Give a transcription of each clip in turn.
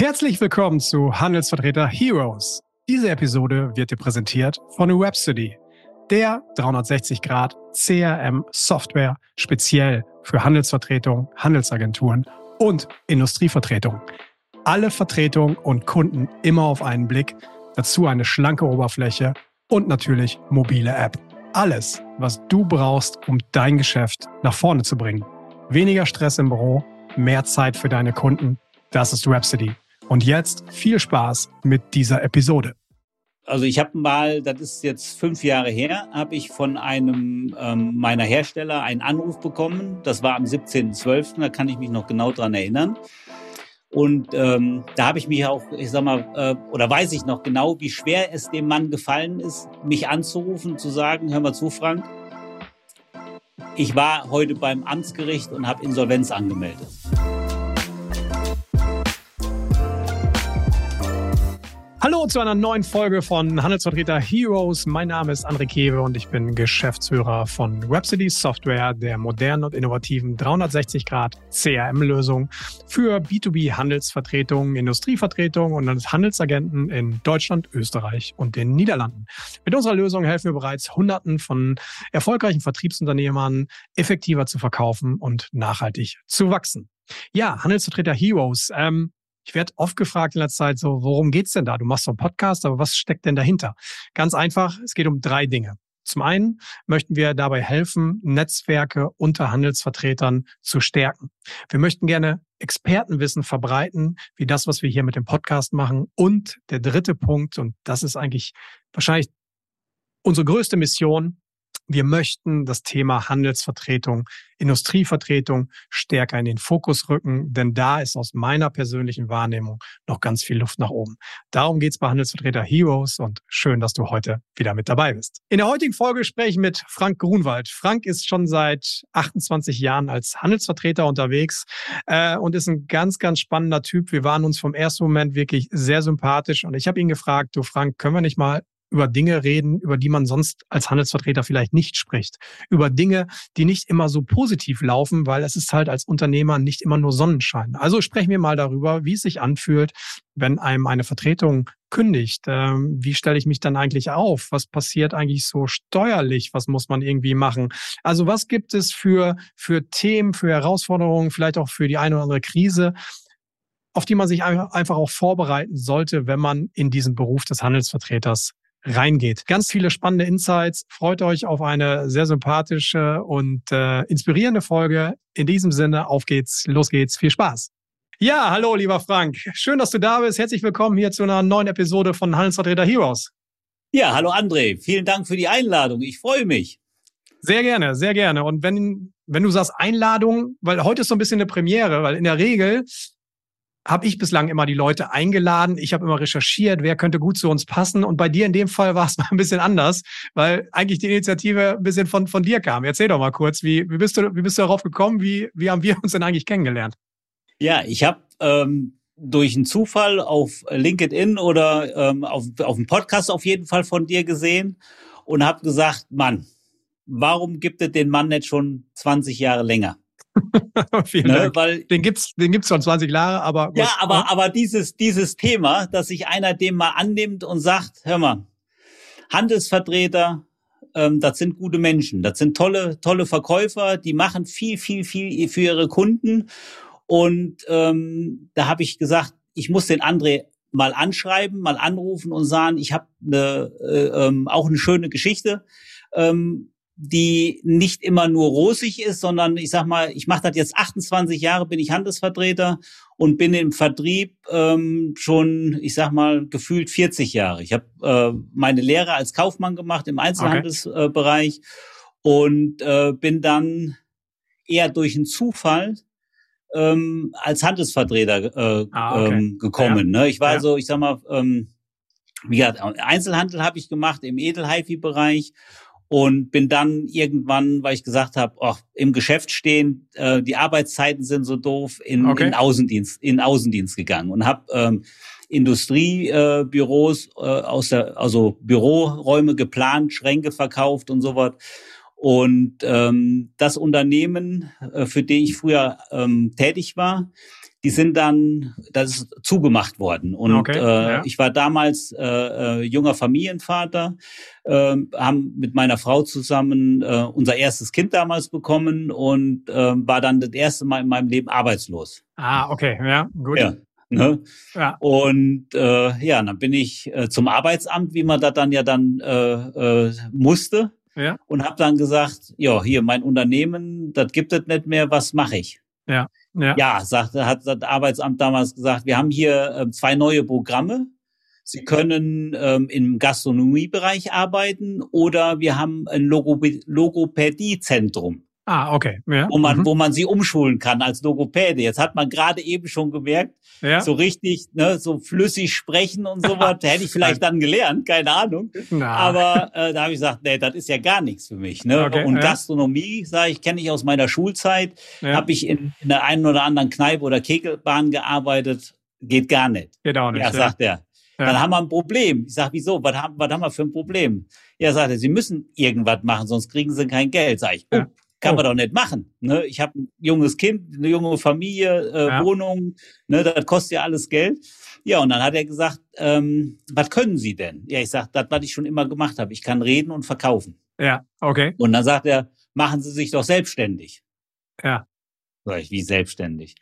Herzlich willkommen zu Handelsvertreter Heroes. Diese Episode wird dir präsentiert von Webstudy, der 360 Grad CRM Software speziell für Handelsvertretung, Handelsagenturen und Industrievertretung. Alle Vertretungen und Kunden immer auf einen Blick, dazu eine schlanke Oberfläche und natürlich mobile App. Alles, was du brauchst, um dein Geschäft nach vorne zu bringen. Weniger Stress im Büro, mehr Zeit für deine Kunden. Das ist Rhapsody. Und jetzt viel Spaß mit dieser Episode. Also ich habe mal, das ist jetzt fünf Jahre her, habe ich von einem ähm, meiner Hersteller einen Anruf bekommen. Das war am 17.12., da kann ich mich noch genau dran erinnern. Und ähm, da habe ich mich auch, ich sag mal, äh, oder weiß ich noch genau, wie schwer es dem Mann gefallen ist, mich anzurufen, zu sagen, hör mal zu, Frank, ich war heute beim Amtsgericht und habe Insolvenz angemeldet. Hallo zu einer neuen Folge von Handelsvertreter Heroes. Mein Name ist André Kewe und ich bin Geschäftsführer von Rhapsody Software, der modernen und innovativen 360 Grad CRM-Lösung für B2B Handelsvertretungen, Industrievertretungen und Handelsagenten in Deutschland, Österreich und den Niederlanden. Mit unserer Lösung helfen wir bereits Hunderten von erfolgreichen Vertriebsunternehmern effektiver zu verkaufen und nachhaltig zu wachsen. Ja, Handelsvertreter Heroes. Ähm, ich werde oft gefragt in der Zeit so, worum geht's denn da? Du machst so einen Podcast, aber was steckt denn dahinter? Ganz einfach, es geht um drei Dinge. Zum einen möchten wir dabei helfen, Netzwerke unter Handelsvertretern zu stärken. Wir möchten gerne Expertenwissen verbreiten, wie das, was wir hier mit dem Podcast machen. Und der dritte Punkt, und das ist eigentlich wahrscheinlich unsere größte Mission, wir möchten das Thema Handelsvertretung, Industrievertretung stärker in den Fokus rücken, denn da ist aus meiner persönlichen Wahrnehmung noch ganz viel Luft nach oben. Darum geht's bei Handelsvertreter Heroes und schön, dass du heute wieder mit dabei bist. In der heutigen Folge spreche ich mit Frank Grunwald. Frank ist schon seit 28 Jahren als Handelsvertreter unterwegs äh, und ist ein ganz, ganz spannender Typ. Wir waren uns vom ersten Moment wirklich sehr sympathisch und ich habe ihn gefragt, du Frank, können wir nicht mal über Dinge reden, über die man sonst als Handelsvertreter vielleicht nicht spricht. Über Dinge, die nicht immer so positiv laufen, weil es ist halt als Unternehmer nicht immer nur Sonnenschein. Also sprechen wir mal darüber, wie es sich anfühlt, wenn einem eine Vertretung kündigt. Ähm, wie stelle ich mich dann eigentlich auf? Was passiert eigentlich so steuerlich? Was muss man irgendwie machen? Also was gibt es für, für Themen, für Herausforderungen, vielleicht auch für die eine oder andere Krise? auf die man sich einfach auch vorbereiten sollte, wenn man in diesen Beruf des Handelsvertreters reingeht. Ganz viele spannende Insights. Freut euch auf eine sehr sympathische und äh, inspirierende Folge. In diesem Sinne, auf geht's, los geht's, viel Spaß. Ja, hallo, lieber Frank. Schön, dass du da bist. Herzlich willkommen hier zu einer neuen Episode von Handelsvertreter Heroes. Ja, hallo André. Vielen Dank für die Einladung. Ich freue mich. Sehr gerne, sehr gerne. Und wenn, wenn du sagst Einladung, weil heute ist so ein bisschen eine Premiere, weil in der Regel habe ich bislang immer die Leute eingeladen. Ich habe immer recherchiert, wer könnte gut zu uns passen. Und bei dir in dem Fall war es mal ein bisschen anders, weil eigentlich die Initiative ein bisschen von, von dir kam. Erzähl doch mal kurz, wie, wie, bist, du, wie bist du darauf gekommen? Wie, wie haben wir uns denn eigentlich kennengelernt? Ja, ich habe ähm, durch einen Zufall auf LinkedIn oder ähm, auf, auf dem Podcast auf jeden Fall von dir gesehen und habe gesagt, Mann, warum gibt es den Mann nicht schon 20 Jahre länger? Vielen ne, Dank. Weil, den gibt's, den gibt's schon 20 Jahre, aber. Ja, aber, aber dieses, dieses Thema, dass sich einer dem mal annimmt und sagt, hör mal, Handelsvertreter, ähm, das sind gute Menschen, das sind tolle, tolle Verkäufer, die machen viel, viel, viel für ihre Kunden. Und ähm, da habe ich gesagt, ich muss den André mal anschreiben, mal anrufen und sagen, ich habe ne, äh, ähm, auch eine schöne Geschichte. Ähm, die nicht immer nur rosig ist, sondern ich sag mal, ich mache das jetzt 28 Jahre, bin ich Handelsvertreter und bin im Vertrieb ähm, schon, ich sag mal, gefühlt 40 Jahre. Ich habe äh, meine Lehre als Kaufmann gemacht im Einzelhandelsbereich okay. und äh, bin dann eher durch einen Zufall ähm, als Handelsvertreter äh, ah, okay. ähm, gekommen. Ja. Ne? Ich war ja. so, ich sag mal, ähm, wie gesagt, Einzelhandel habe ich gemacht im Edel-HiFi-Bereich und bin dann irgendwann, weil ich gesagt habe, oh, im Geschäft stehen, äh, die Arbeitszeiten sind so doof, in, okay. in Außendienst, in Außendienst gegangen und habe ähm, Industriebüros äh, äh, aus der, also Büroräume geplant, Schränke verkauft und so was. Und ähm, das Unternehmen, äh, für den ich früher ähm, tätig war, die sind dann, das ist zugemacht worden. Und okay, äh, ja. ich war damals äh, äh, junger Familienvater, äh, haben mit meiner Frau zusammen äh, unser erstes Kind damals bekommen und äh, war dann das erste Mal in meinem Leben arbeitslos. Ah, okay, ja, gut. Ja. Ne? Ja. Und äh, ja, dann bin ich äh, zum Arbeitsamt, wie man das dann ja dann äh, äh, musste. Ja. Und habe dann gesagt, ja, hier mein Unternehmen, das gibt es nicht mehr, was mache ich? Ja. Ja, ja sagte, hat das Arbeitsamt damals gesagt, wir haben hier äh, zwei neue Programme. Sie können ähm, im Gastronomiebereich arbeiten oder wir haben ein Logopädiezentrum. Ah, okay. Ja. Wo man, mhm. wo man sie umschulen kann als Logopäde. Jetzt hat man gerade eben schon gemerkt, ja. so richtig, ne, so flüssig sprechen und sowas, hätte ich vielleicht dann gelernt, keine Ahnung. Na. Aber äh, da habe ich gesagt, nee, das ist ja gar nichts für mich. Ne? Okay, und ja. Gastronomie, sage ich, kenne ich aus meiner Schulzeit, ja. habe ich in, in der einen oder anderen Kneipe oder Kegelbahn gearbeitet, geht gar nicht. Geht auch nicht. Ja, sagt er. Ja. Dann haben wir ein Problem. Ich sage, wieso? Was haben, was haben wir für ein Problem? Ja, sagt er, Sie müssen irgendwas machen, sonst kriegen Sie kein Geld. Sag ich, oh, ja. Kann oh. man doch nicht machen. Ne? Ich habe ein junges Kind, eine junge Familie, äh, ja. Wohnung, ne? das kostet ja alles Geld. Ja, und dann hat er gesagt, ähm, was können Sie denn? Ja, ich sage, das, was ich schon immer gemacht habe. Ich kann reden und verkaufen. Ja, okay. Und dann sagt er, machen Sie sich doch selbstständig. Ja. Sag ich, wie selbstständig?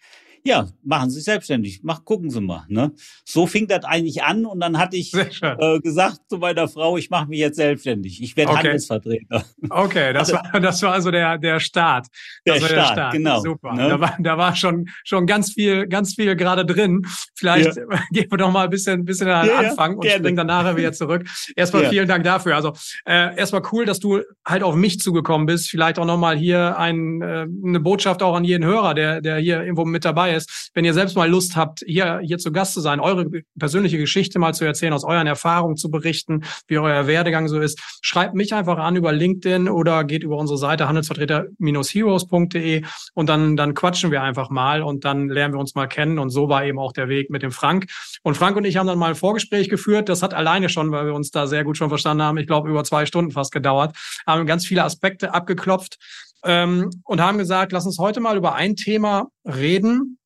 Ja, machen Sie sich selbstständig, mach, gucken Sie mal. Ne? So fing das eigentlich an und dann hatte ich äh, gesagt zu meiner Frau, ich mache mich jetzt selbstständig. Ich werde okay. Handelsvertreter. Okay, das also, war das war also der der Start. Das der, Start, der Start, genau. Super. Ne? Da war da war schon schon ganz viel ganz viel gerade drin. Vielleicht ja. gehen wir doch mal ein bisschen ein bisschen an den ja, Anfang und springen dann nachher wieder zurück. Erstmal ja. vielen Dank dafür. Also äh, erstmal cool, dass du halt auf mich zugekommen bist. Vielleicht auch noch mal hier ein, äh, eine Botschaft auch an jeden Hörer, der der hier irgendwo mit dabei ist ist, wenn ihr selbst mal Lust habt, hier, hier zu Gast zu sein, eure persönliche Geschichte mal zu erzählen, aus euren Erfahrungen zu berichten, wie euer Werdegang so ist, schreibt mich einfach an über LinkedIn oder geht über unsere Seite handelsvertreter-heroes.de und dann, dann quatschen wir einfach mal und dann lernen wir uns mal kennen. Und so war eben auch der Weg mit dem Frank. Und Frank und ich haben dann mal ein Vorgespräch geführt. Das hat alleine schon, weil wir uns da sehr gut schon verstanden haben, ich glaube, über zwei Stunden fast gedauert, haben ganz viele Aspekte abgeklopft ähm, und haben gesagt, lass uns heute mal über ein Thema reden,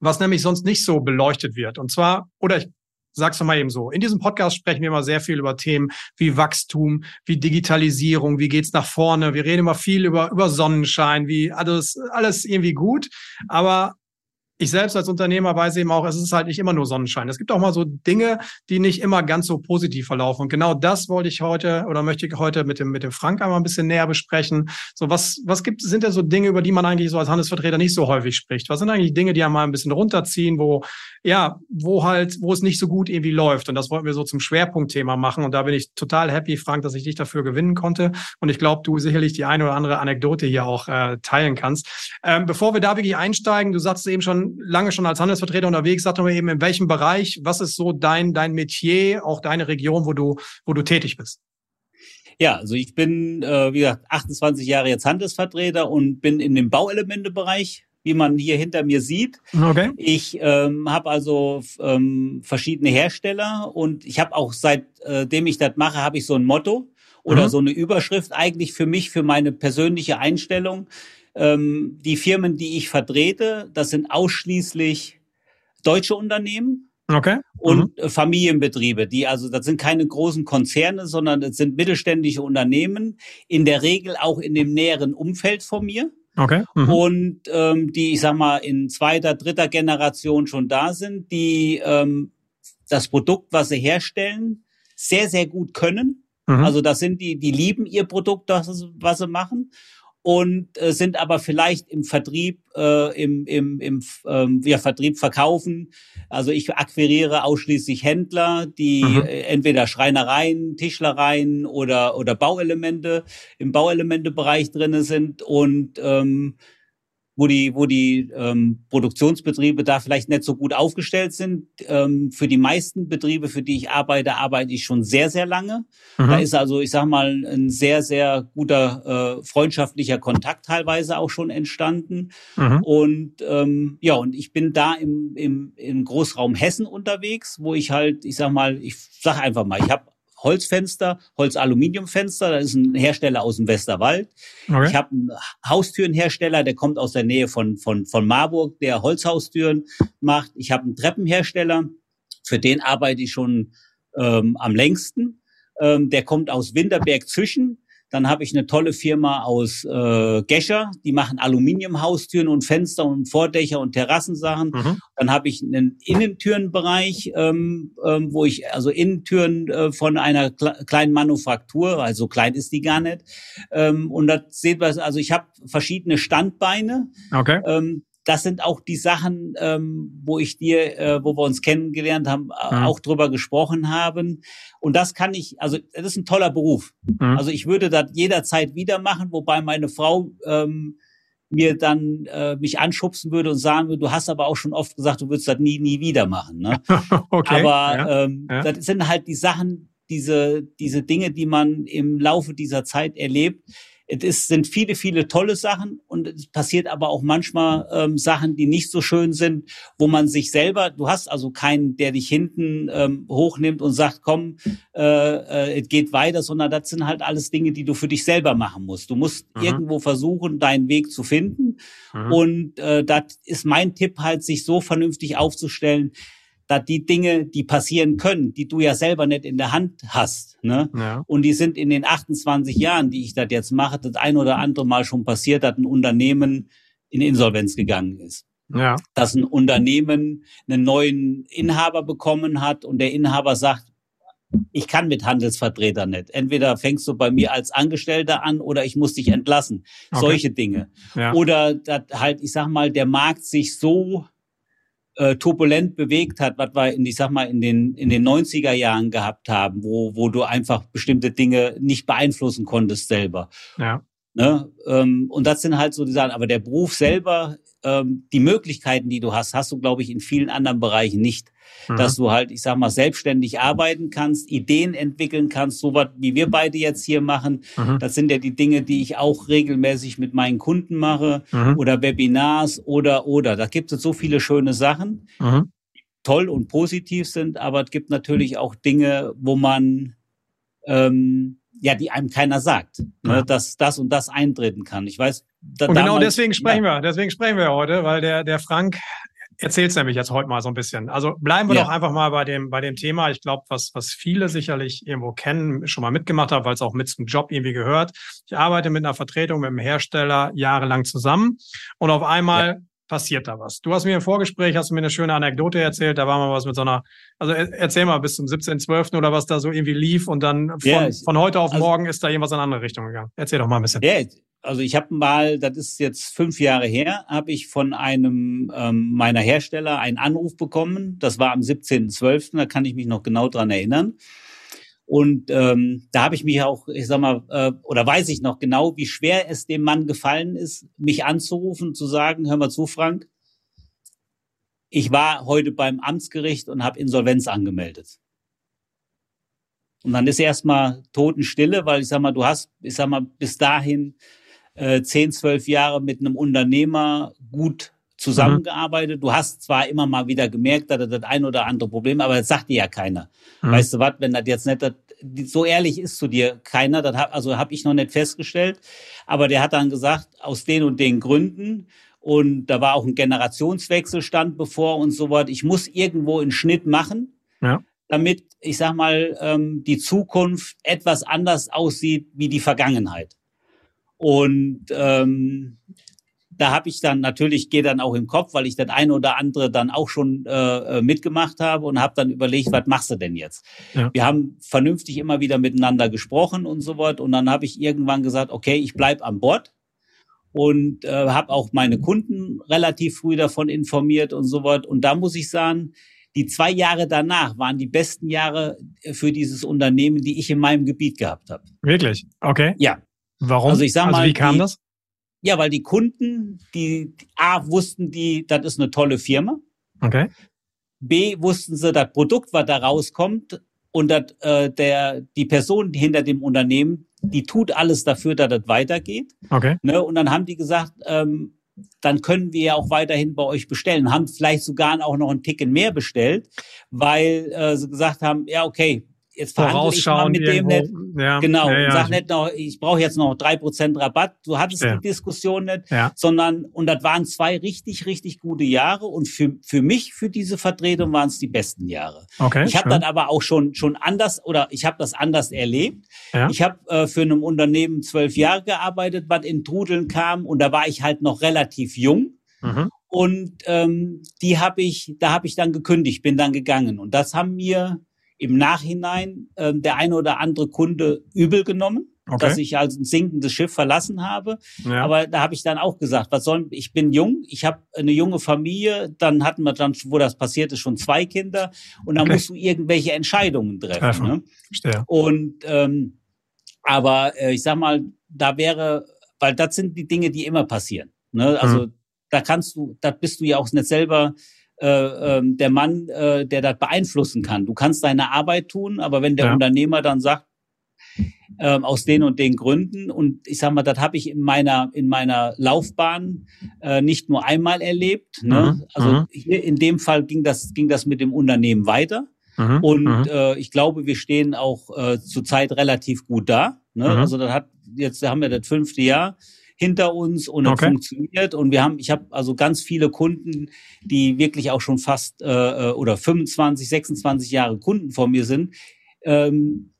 was nämlich sonst nicht so beleuchtet wird. Und zwar, oder ich sag's mal eben so, in diesem Podcast sprechen wir immer sehr viel über Themen wie Wachstum, wie Digitalisierung, wie geht's nach vorne. Wir reden immer viel über, über Sonnenschein, wie alles, alles irgendwie gut. Aber ich selbst als Unternehmer weiß eben auch, es ist halt nicht immer nur Sonnenschein. Es gibt auch mal so Dinge, die nicht immer ganz so positiv verlaufen. Und genau das wollte ich heute oder möchte ich heute mit dem, mit dem Frank einmal ein bisschen näher besprechen. So, was, was gibt, sind denn so Dinge, über die man eigentlich so als Handelsvertreter nicht so häufig spricht? Was sind eigentlich Dinge, die einmal ein bisschen runterziehen, wo, ja, wo halt, wo es nicht so gut irgendwie läuft? Und das wollten wir so zum Schwerpunktthema machen. Und da bin ich total happy, Frank, dass ich dich dafür gewinnen konnte. Und ich glaube, du sicherlich die eine oder andere Anekdote hier auch äh, teilen kannst. Ähm, bevor wir da wirklich einsteigen, du sagst eben schon, lange schon als Handelsvertreter unterwegs. Sag doch mal eben, in welchem Bereich, was ist so dein, dein Metier, auch deine Region, wo du, wo du tätig bist? Ja, also ich bin, äh, wie gesagt, 28 Jahre jetzt Handelsvertreter und bin in dem Bauelementebereich wie man hier hinter mir sieht. Okay. Ich ähm, habe also ähm, verschiedene Hersteller und ich habe auch seitdem äh, ich das mache, habe ich so ein Motto oder mhm. so eine Überschrift eigentlich für mich, für meine persönliche Einstellung. Ähm, die Firmen, die ich vertrete, das sind ausschließlich deutsche Unternehmen. Okay. Und mhm. Familienbetriebe, die also, das sind keine großen Konzerne, sondern das sind mittelständische Unternehmen, in der Regel auch in dem näheren Umfeld von mir. Okay. Mhm. Und ähm, die, ich sag mal, in zweiter, dritter Generation schon da sind, die ähm, das Produkt, was sie herstellen, sehr, sehr gut können. Mhm. Also das sind die, die lieben ihr Produkt, das, was sie machen und äh, sind aber vielleicht im Vertrieb, äh, im, im, im ähm, ja, Vertrieb verkaufen. Also ich akquiriere ausschließlich Händler, die mhm. äh, entweder Schreinereien, Tischlereien oder, oder Bauelemente im Bauelementebereich drinne sind und ähm, wo die, wo die ähm, Produktionsbetriebe da vielleicht nicht so gut aufgestellt sind. Ähm, für die meisten Betriebe, für die ich arbeite, arbeite ich schon sehr, sehr lange. Mhm. Da ist also, ich sag mal, ein sehr, sehr guter äh, freundschaftlicher Kontakt teilweise auch schon entstanden. Mhm. Und ähm, ja, und ich bin da im, im, im Großraum Hessen unterwegs, wo ich halt, ich sag mal, ich sag einfach mal, ich habe Holzfenster, Holz-Aluminiumfenster. Das ist ein Hersteller aus dem Westerwald. Okay. Ich habe einen Haustürenhersteller, der kommt aus der Nähe von, von, von Marburg, der Holzhaustüren macht. Ich habe einen Treppenhersteller, für den arbeite ich schon ähm, am längsten. Ähm, der kommt aus Winterberg Zwischen. Dann habe ich eine tolle Firma aus äh, Gescher, die machen Aluminiumhaustüren und Fenster und Vordächer und Terrassensachen. Mhm. Dann habe ich einen Innentürenbereich, ähm, ähm, wo ich also Innentüren äh, von einer kleinen Manufaktur, also klein ist die gar nicht. Ähm, und da seht man, also ich habe verschiedene Standbeine. Okay. Ähm, das sind auch die Sachen, ähm, wo ich dir, äh, wo wir uns kennengelernt haben, mhm. auch drüber gesprochen haben. Und das kann ich, also das ist ein toller Beruf. Mhm. Also ich würde das jederzeit wieder machen, wobei meine Frau ähm, mir dann äh, mich anschubsen würde und sagen würde, du hast aber auch schon oft gesagt, du würdest das nie, nie wieder machen. Ne? okay, aber ja, ähm, ja. das sind halt die Sachen, diese, diese Dinge, die man im Laufe dieser Zeit erlebt, es ist, sind viele, viele tolle Sachen und es passiert aber auch manchmal ähm, Sachen, die nicht so schön sind, wo man sich selber, du hast also keinen, der dich hinten ähm, hochnimmt und sagt, komm, äh, äh, es geht weiter, sondern das sind halt alles Dinge, die du für dich selber machen musst. Du musst mhm. irgendwo versuchen, deinen Weg zu finden. Mhm. Und äh, das ist mein Tipp halt, sich so vernünftig aufzustellen, da die Dinge, die passieren können, die du ja selber nicht in der Hand hast, ne? Ja. Und die sind in den 28 Jahren, die ich das jetzt mache, das ein oder andere Mal schon passiert, dass ein Unternehmen in Insolvenz gegangen ist. Ja. Dass ein Unternehmen einen neuen Inhaber bekommen hat und der Inhaber sagt, ich kann mit Handelsvertretern nicht. Entweder fängst du bei mir als Angestellter an oder ich muss dich entlassen. Okay. Solche Dinge. Ja. Oder dass halt, ich sag mal, der Markt sich so äh, turbulent bewegt hat, was wir in, ich sag mal, in den, in den 90er Jahren gehabt haben, wo, wo du einfach bestimmte Dinge nicht beeinflussen konntest selber. Ja. Ne? Ähm, und das sind halt so die Sachen. Aber der Beruf selber, ähm, die Möglichkeiten, die du hast, hast du, glaube ich, in vielen anderen Bereichen nicht mhm. dass du halt, ich sag mal, selbstständig arbeiten kannst, Ideen entwickeln kannst, so was wie wir beide jetzt hier machen. Mhm. Das sind ja die Dinge, die ich auch regelmäßig mit meinen Kunden mache mhm. oder Webinars oder oder. Da gibt es so viele schöne Sachen, mhm. die toll und positiv sind, aber es gibt natürlich auch Dinge, wo man ähm, ja, die einem keiner sagt, ne, dass das und das eintreten kann. Ich weiß, da, und genau deswegen sprechen ja. wir, deswegen sprechen wir heute, weil der der Frank erzähl's nämlich jetzt heute mal so ein bisschen. Also bleiben wir ja. doch einfach mal bei dem, bei dem Thema. Ich glaube, was, was viele sicherlich irgendwo kennen, schon mal mitgemacht haben, weil es auch mit zum Job irgendwie gehört. Ich arbeite mit einer Vertretung, mit einem Hersteller jahrelang zusammen und auf einmal. Passiert da was. Du hast mir im Vorgespräch, hast du mir eine schöne Anekdote erzählt, da war mal was mit so einer, also erzähl mal bis zum 17.12. oder was da so irgendwie lief und dann von, ja, von heute auf also, morgen ist da irgendwas in eine andere Richtung gegangen. Erzähl doch mal ein bisschen. Ja, also ich habe mal, das ist jetzt fünf Jahre her, habe ich von einem ähm, meiner Hersteller einen Anruf bekommen. Das war am 17.12., da kann ich mich noch genau dran erinnern. Und ähm, da habe ich mich auch, ich sag mal, äh, oder weiß ich noch genau, wie schwer es dem Mann gefallen ist, mich anzurufen, zu sagen, hör mal zu, Frank, ich war heute beim Amtsgericht und habe Insolvenz angemeldet. Und dann ist erstmal Totenstille, weil ich sag mal, du hast, ich sag mal, bis dahin äh, 10, 12 Jahre mit einem Unternehmer gut zusammengearbeitet. Mhm. Du hast zwar immer mal wieder gemerkt, dass er das ein oder andere Problem, aber das sagt dir ja keiner. Mhm. Weißt du was, wenn das jetzt nicht, das, so ehrlich ist zu dir keiner, das hab, also habe ich noch nicht festgestellt, aber der hat dann gesagt, aus den und den Gründen und da war auch ein Generationswechsel stand bevor und so was. Ich muss irgendwo einen Schnitt machen, ja. damit, ich sag mal, ähm, die Zukunft etwas anders aussieht wie die Vergangenheit. Und ähm, da habe ich dann natürlich, gehe dann auch im Kopf, weil ich das eine oder andere dann auch schon äh, äh mitgemacht habe und habe dann überlegt, was machst du denn jetzt? Ja. Wir haben vernünftig immer wieder miteinander gesprochen und so was. Und dann habe ich irgendwann gesagt, okay, ich bleib an Bord und äh, habe auch meine Kunden relativ früh davon informiert und so was. Und da muss ich sagen, die zwei Jahre danach waren die besten Jahre für dieses Unternehmen, die ich in meinem Gebiet gehabt habe. Wirklich? Okay. Ja, Warum? Also ich sag also mal, wie kam die, das? Ja, weil die Kunden, die A wussten die, das ist eine tolle Firma. Okay. B wussten sie, das Produkt, was da rauskommt und dat, äh, der die Person hinter dem Unternehmen, die tut alles dafür, dass das weitergeht. Okay. Ne? Und dann haben die gesagt, ähm, dann können wir ja auch weiterhin bei euch bestellen. Haben vielleicht sogar auch noch einen Ticken mehr bestellt, weil äh, sie gesagt haben, ja okay, jetzt verhandle ich mal mit dem nicht. Ja, genau, ja, ja. sag nicht noch, ich brauche jetzt noch drei Prozent Rabatt. Du hattest die Diskussion nicht, sondern, und das waren zwei richtig, richtig gute Jahre und für, für mich, für diese Vertretung waren es die besten Jahre. Okay, ich habe dann aber auch schon, schon anders oder ich habe das anders erlebt. Ich habe äh, für ein Unternehmen zwölf Jahre gearbeitet, was in Trudeln kam und da war ich halt noch relativ jung. Mhm. Und ähm, die habe ich, da habe ich dann gekündigt, bin dann gegangen. Und das haben mir im Nachhinein ähm, der eine oder andere Kunde übel genommen, okay. dass ich also ein sinkendes Schiff verlassen habe. Ja. Aber da habe ich dann auch gesagt, was soll ich bin jung, ich habe eine junge Familie, dann hatten wir dann, wo das passiert ist, schon zwei Kinder und dann okay. musst du irgendwelche Entscheidungen treffen. treffen. Ne? Verstehe. Und ähm, aber äh, ich sag mal, da wäre, weil das sind die Dinge, die immer passieren. Ne? Also mhm. da kannst du, da bist du ja auch nicht selber äh, äh, der Mann, äh, der das beeinflussen kann. Du kannst deine Arbeit tun, aber wenn der ja. Unternehmer dann sagt, ähm, aus den und den Gründen. Und ich sag mal, das habe ich in meiner in meiner Laufbahn äh, nicht nur einmal erlebt. Ne? Mhm. Also mhm. hier in dem Fall ging das ging das mit dem Unternehmen weiter. Mhm. Und mhm. äh, ich glaube, wir stehen auch äh, zurzeit relativ gut da. Ne? Mhm. Also das hat jetzt haben wir das fünfte Jahr hinter uns und okay. es funktioniert. Und wir haben, ich habe also ganz viele Kunden, die wirklich auch schon fast äh, äh oder 25, 26 Jahre Kunden vor mir sind, ähm,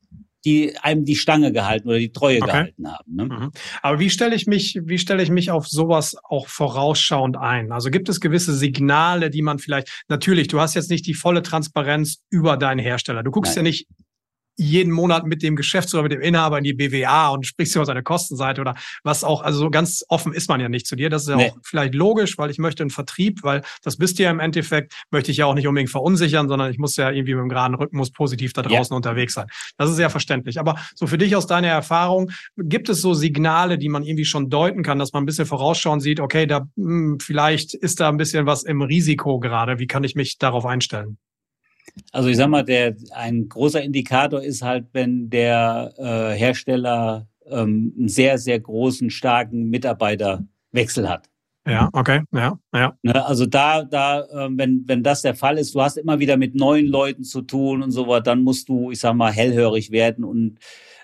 die einem die Stange gehalten oder die Treue okay. gehalten haben. Ne? Mhm. Aber wie stelle ich mich, wie stelle ich mich auf sowas auch vorausschauend ein? Also gibt es gewisse Signale, die man vielleicht, natürlich, du hast jetzt nicht die volle Transparenz über deinen Hersteller. Du guckst Nein. ja nicht jeden Monat mit dem Geschäftsführer, mit dem Inhaber in die BWA und sprichst über seine Kostenseite oder was auch, also so ganz offen ist man ja nicht zu dir. Das ist ja nee. auch vielleicht logisch, weil ich möchte einen Vertrieb, weil das bist du ja im Endeffekt, möchte ich ja auch nicht unbedingt verunsichern, sondern ich muss ja irgendwie mit dem geraden Rücken muss positiv da draußen ja. unterwegs sein. Das ist sehr verständlich. Aber so für dich aus deiner Erfahrung, gibt es so Signale, die man irgendwie schon deuten kann, dass man ein bisschen vorausschauen sieht, okay, da mh, hm, vielleicht ist da ein bisschen was im Risiko gerade. Wie kann ich mich darauf einstellen? Also ich sag mal, der ein großer Indikator ist halt, wenn der äh, Hersteller ähm, einen sehr, sehr großen, starken Mitarbeiterwechsel hat. Ja, okay, ja, ja. Ne, also da, da, äh, wenn, wenn das der Fall ist, du hast immer wieder mit neuen Leuten zu tun und so was, dann musst du, ich sag mal, hellhörig werden und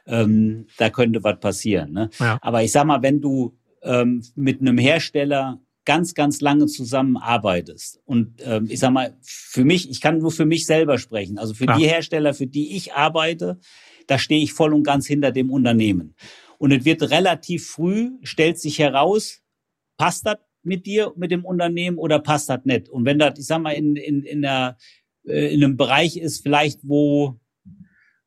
ähm, da könnte was passieren. Ne? Ja. Aber ich sag mal, wenn du ähm, mit einem Hersteller ganz, ganz lange zusammenarbeitest. Und ähm, ich sag mal, für mich, ich kann nur für mich selber sprechen. Also für ja. die Hersteller, für die ich arbeite, da stehe ich voll und ganz hinter dem Unternehmen. Und es wird relativ früh, stellt sich heraus, passt das mit dir, mit dem Unternehmen oder passt das nicht? Und wenn das, ich sag mal, in, in, in, der, äh, in einem Bereich ist, vielleicht wo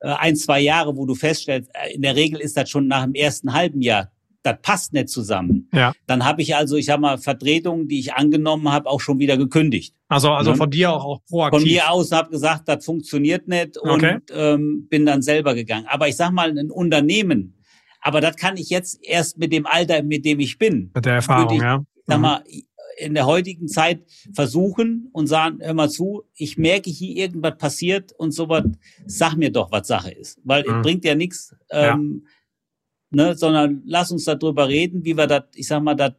äh, ein, zwei Jahre, wo du feststellst, äh, in der Regel ist das schon nach dem ersten halben Jahr das passt nicht zusammen. Ja. Dann habe ich also, ich habe mal Vertretungen, die ich angenommen habe, auch schon wieder gekündigt. Also, also von dir auch, auch proaktiv. Von mir aus habe gesagt, das funktioniert nicht und okay. ähm, bin dann selber gegangen. Aber ich sag mal, ein Unternehmen, aber das kann ich jetzt erst mit dem Alter, mit dem ich bin. Mit der Erfahrung, ich, ja. Sag mhm. mal, in der heutigen Zeit versuchen und sagen, hör mal zu, ich merke, hier irgendwas passiert und sowas, sag mir doch, was Sache ist. Weil mhm. es bringt ja nichts, ähm, ja ne, sondern lass uns darüber reden, wie wir das, ich sag mal, das,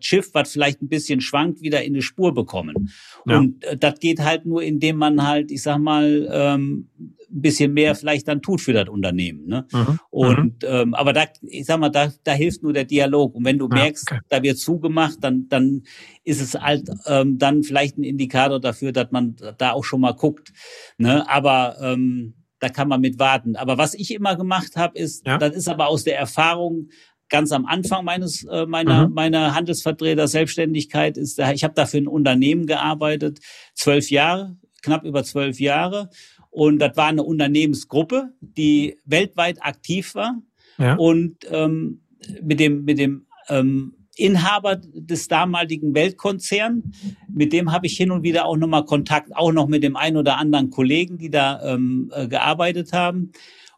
Schiff, was vielleicht ein bisschen schwankt, wieder in die Spur bekommen. Ja. Und äh, das geht halt nur, indem man halt, ich sag mal, ähm, ein bisschen mehr vielleicht dann tut für das Unternehmen. Ne? Mhm. Und ähm, aber da, ich sag mal, da, da hilft nur der Dialog. Und wenn du merkst, okay. da wird zugemacht, dann, dann ist es halt ähm, dann vielleicht ein Indikator dafür, dass man da auch schon mal guckt. Ne? Aber ähm, da kann man mit warten. Aber was ich immer gemacht habe, ist, ja. das ist aber aus der Erfahrung ganz am Anfang meines äh, meiner mhm. meiner Handelsvertreter Selbstständigkeit ist, ich habe dafür ein Unternehmen gearbeitet, zwölf Jahre, knapp über zwölf Jahre. Und das war eine Unternehmensgruppe, die weltweit aktiv war. Ja. Und ähm, mit dem mit dem ähm, Inhaber des damaligen Weltkonzerns. Mit dem habe ich hin und wieder auch nochmal Kontakt, auch noch mit dem einen oder anderen Kollegen, die da ähm, äh, gearbeitet haben.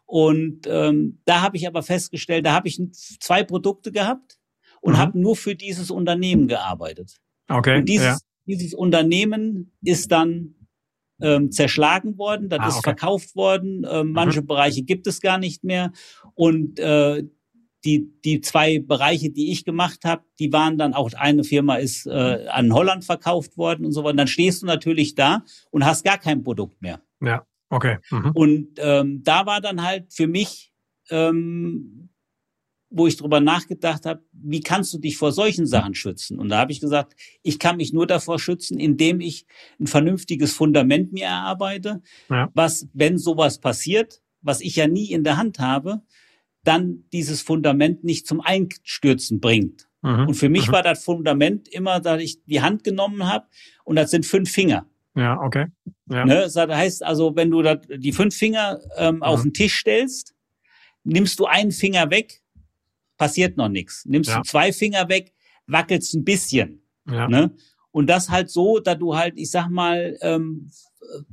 Und ähm, da habe ich aber festgestellt, da habe ich zwei Produkte gehabt und mhm. habe nur für dieses Unternehmen gearbeitet. Okay. Und dieses, ja. dieses Unternehmen ist dann ähm, zerschlagen worden, das ah, ist okay. verkauft worden. Ähm, manche mhm. Bereiche gibt es gar nicht mehr. Und äh, die, die zwei Bereiche, die ich gemacht habe, die waren dann auch, eine Firma ist äh, an Holland verkauft worden und so weiter. Dann stehst du natürlich da und hast gar kein Produkt mehr. Ja. Okay. Mhm. Und ähm, da war dann halt für mich, ähm, wo ich drüber nachgedacht habe, wie kannst du dich vor solchen Sachen schützen? Und da habe ich gesagt, ich kann mich nur davor schützen, indem ich ein vernünftiges Fundament mir erarbeite, ja. was, wenn sowas passiert, was ich ja nie in der Hand habe, dann dieses Fundament nicht zum Einstürzen bringt. Mhm. Und für mich mhm. war das Fundament immer, dass ich die Hand genommen habe und das sind fünf Finger. Ja, okay. Ja. Ne? Das heißt also, wenn du da die fünf Finger ähm, mhm. auf den Tisch stellst, nimmst du einen Finger weg, passiert noch nichts. Nimmst ja. du zwei Finger weg, wackelst ein bisschen. Ja. Ne? Und das halt so, dass du halt, ich sag mal, ähm,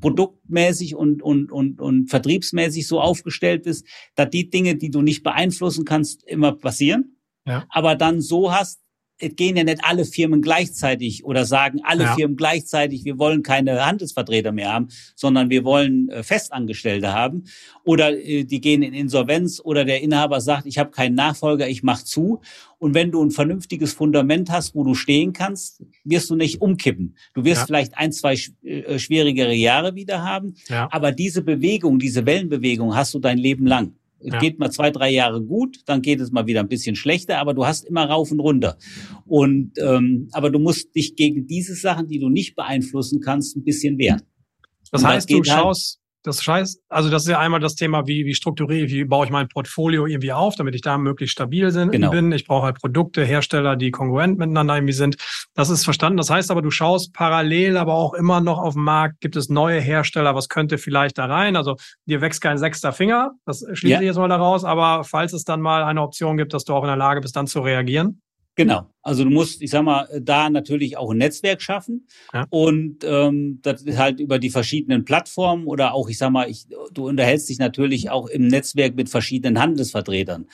produktmäßig und, und, und, und vertriebsmäßig so aufgestellt bist, dass die Dinge, die du nicht beeinflussen kannst, immer passieren. Ja. Aber dann so hast, es gehen ja nicht alle Firmen gleichzeitig oder sagen alle ja. Firmen gleichzeitig, wir wollen keine Handelsvertreter mehr haben, sondern wir wollen äh, Festangestellte haben. Oder äh, die gehen in Insolvenz oder der Inhaber sagt, ich habe keinen Nachfolger, ich mache zu. Und wenn du ein vernünftiges Fundament hast, wo du stehen kannst, wirst du nicht umkippen. Du wirst ja. vielleicht ein, zwei äh, schwierigere Jahre wieder haben, ja. aber diese Bewegung, diese Wellenbewegung hast du dein Leben lang. Es ja. geht mal zwei, drei Jahre gut, dann geht es mal wieder ein bisschen schlechter, aber du hast immer rauf und runter. Und ähm, aber du musst dich gegen diese Sachen, die du nicht beeinflussen kannst, ein bisschen wehren. Das heißt, das du halt schaust, das heißt, also das ist ja einmal das Thema, wie, wie strukturiere, wie baue ich mein Portfolio irgendwie auf, damit ich da möglichst stabil sind, genau. bin. Ich brauche halt Produkte, Hersteller, die kongruent miteinander irgendwie sind. Das ist verstanden. Das heißt aber, du schaust parallel aber auch immer noch auf dem Markt, gibt es neue Hersteller, was könnte vielleicht da rein? Also dir wächst kein sechster Finger, das schließe ja. ich jetzt mal daraus, aber falls es dann mal eine Option gibt, dass du auch in der Lage bist, dann zu reagieren. Genau. Also du musst, ich sag mal, da natürlich auch ein Netzwerk schaffen ja. und ähm, das ist halt über die verschiedenen Plattformen oder auch, ich sag mal, ich, du unterhältst dich natürlich auch im Netzwerk mit verschiedenen Handelsvertretern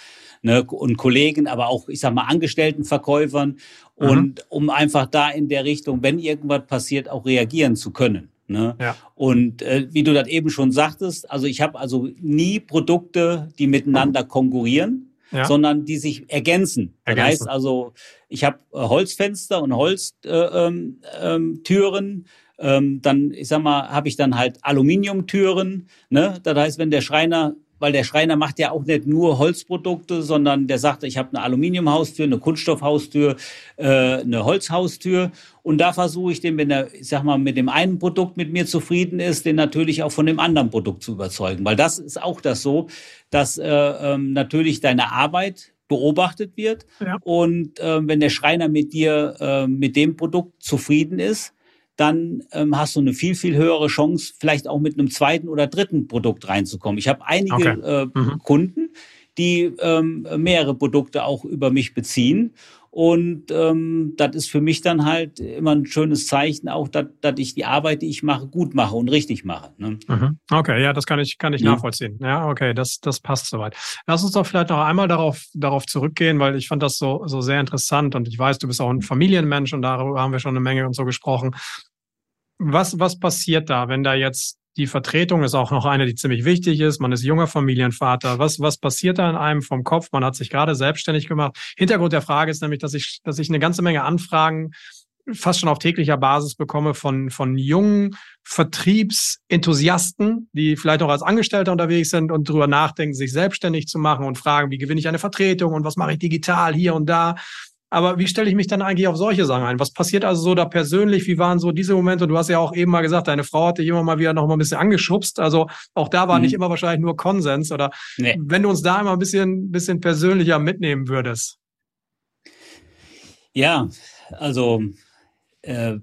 ne, und Kollegen, aber auch, ich sag mal, Angestelltenverkäufern mhm. und um einfach da in der Richtung, wenn irgendwas passiert, auch reagieren zu können. Ne? Ja. Und äh, wie du das eben schon sagtest, also ich habe also nie Produkte, die miteinander konkurrieren ja. sondern die sich ergänzen. Das heißt also, ich habe äh, Holzfenster und Holztüren. Äh, ähm, ähm, ähm, dann, ich sag mal, habe ich dann halt Aluminiumtüren. Ne? Das heißt, wenn der Schreiner weil der Schreiner macht ja auch nicht nur Holzprodukte, sondern der sagt, ich habe eine Aluminiumhaustür, eine Kunststoffhaustür, äh, eine Holzhaustür. Und da versuche ich den, wenn er, ich sag mal, mit dem einen Produkt mit mir zufrieden ist, den natürlich auch von dem anderen Produkt zu überzeugen. Weil das ist auch das so, dass äh, ähm, natürlich deine Arbeit beobachtet wird. Ja. Und äh, wenn der Schreiner mit dir äh, mit dem Produkt zufrieden ist, dann ähm, hast du eine viel, viel höhere Chance, vielleicht auch mit einem zweiten oder dritten Produkt reinzukommen. Ich habe einige okay. äh, mhm. Kunden, die ähm, mehrere Produkte auch über mich beziehen. Und ähm, das ist für mich dann halt immer ein schönes Zeichen, auch dass ich die Arbeit, die ich mache, gut mache und richtig mache. Ne? Mhm. Okay, ja, das kann ich, kann ich ja. nachvollziehen. Ja, okay, das, das passt soweit. Lass uns doch vielleicht noch einmal darauf, darauf zurückgehen, weil ich fand das so, so sehr interessant und ich weiß, du bist auch ein Familienmensch und darüber haben wir schon eine Menge und so gesprochen. Was, was passiert da, wenn da jetzt die Vertretung ist auch noch eine, die ziemlich wichtig ist. Man ist junger Familienvater. Was, was passiert da in einem vom Kopf? Man hat sich gerade selbstständig gemacht. Hintergrund der Frage ist nämlich, dass ich, dass ich eine ganze Menge Anfragen fast schon auf täglicher Basis bekomme von, von jungen Vertriebsenthusiasten, die vielleicht auch als Angestellter unterwegs sind und drüber nachdenken, sich selbstständig zu machen und fragen, wie gewinne ich eine Vertretung und was mache ich digital hier und da. Aber wie stelle ich mich dann eigentlich auf solche Sachen ein? Was passiert also so da persönlich? Wie waren so diese Momente? Du hast ja auch eben mal gesagt, deine Frau hat dich immer mal wieder noch mal ein bisschen angeschubst. Also auch da war mhm. nicht immer wahrscheinlich nur Konsens. Oder nee. wenn du uns da immer ein bisschen, bisschen persönlicher mitnehmen würdest. Ja, also äh,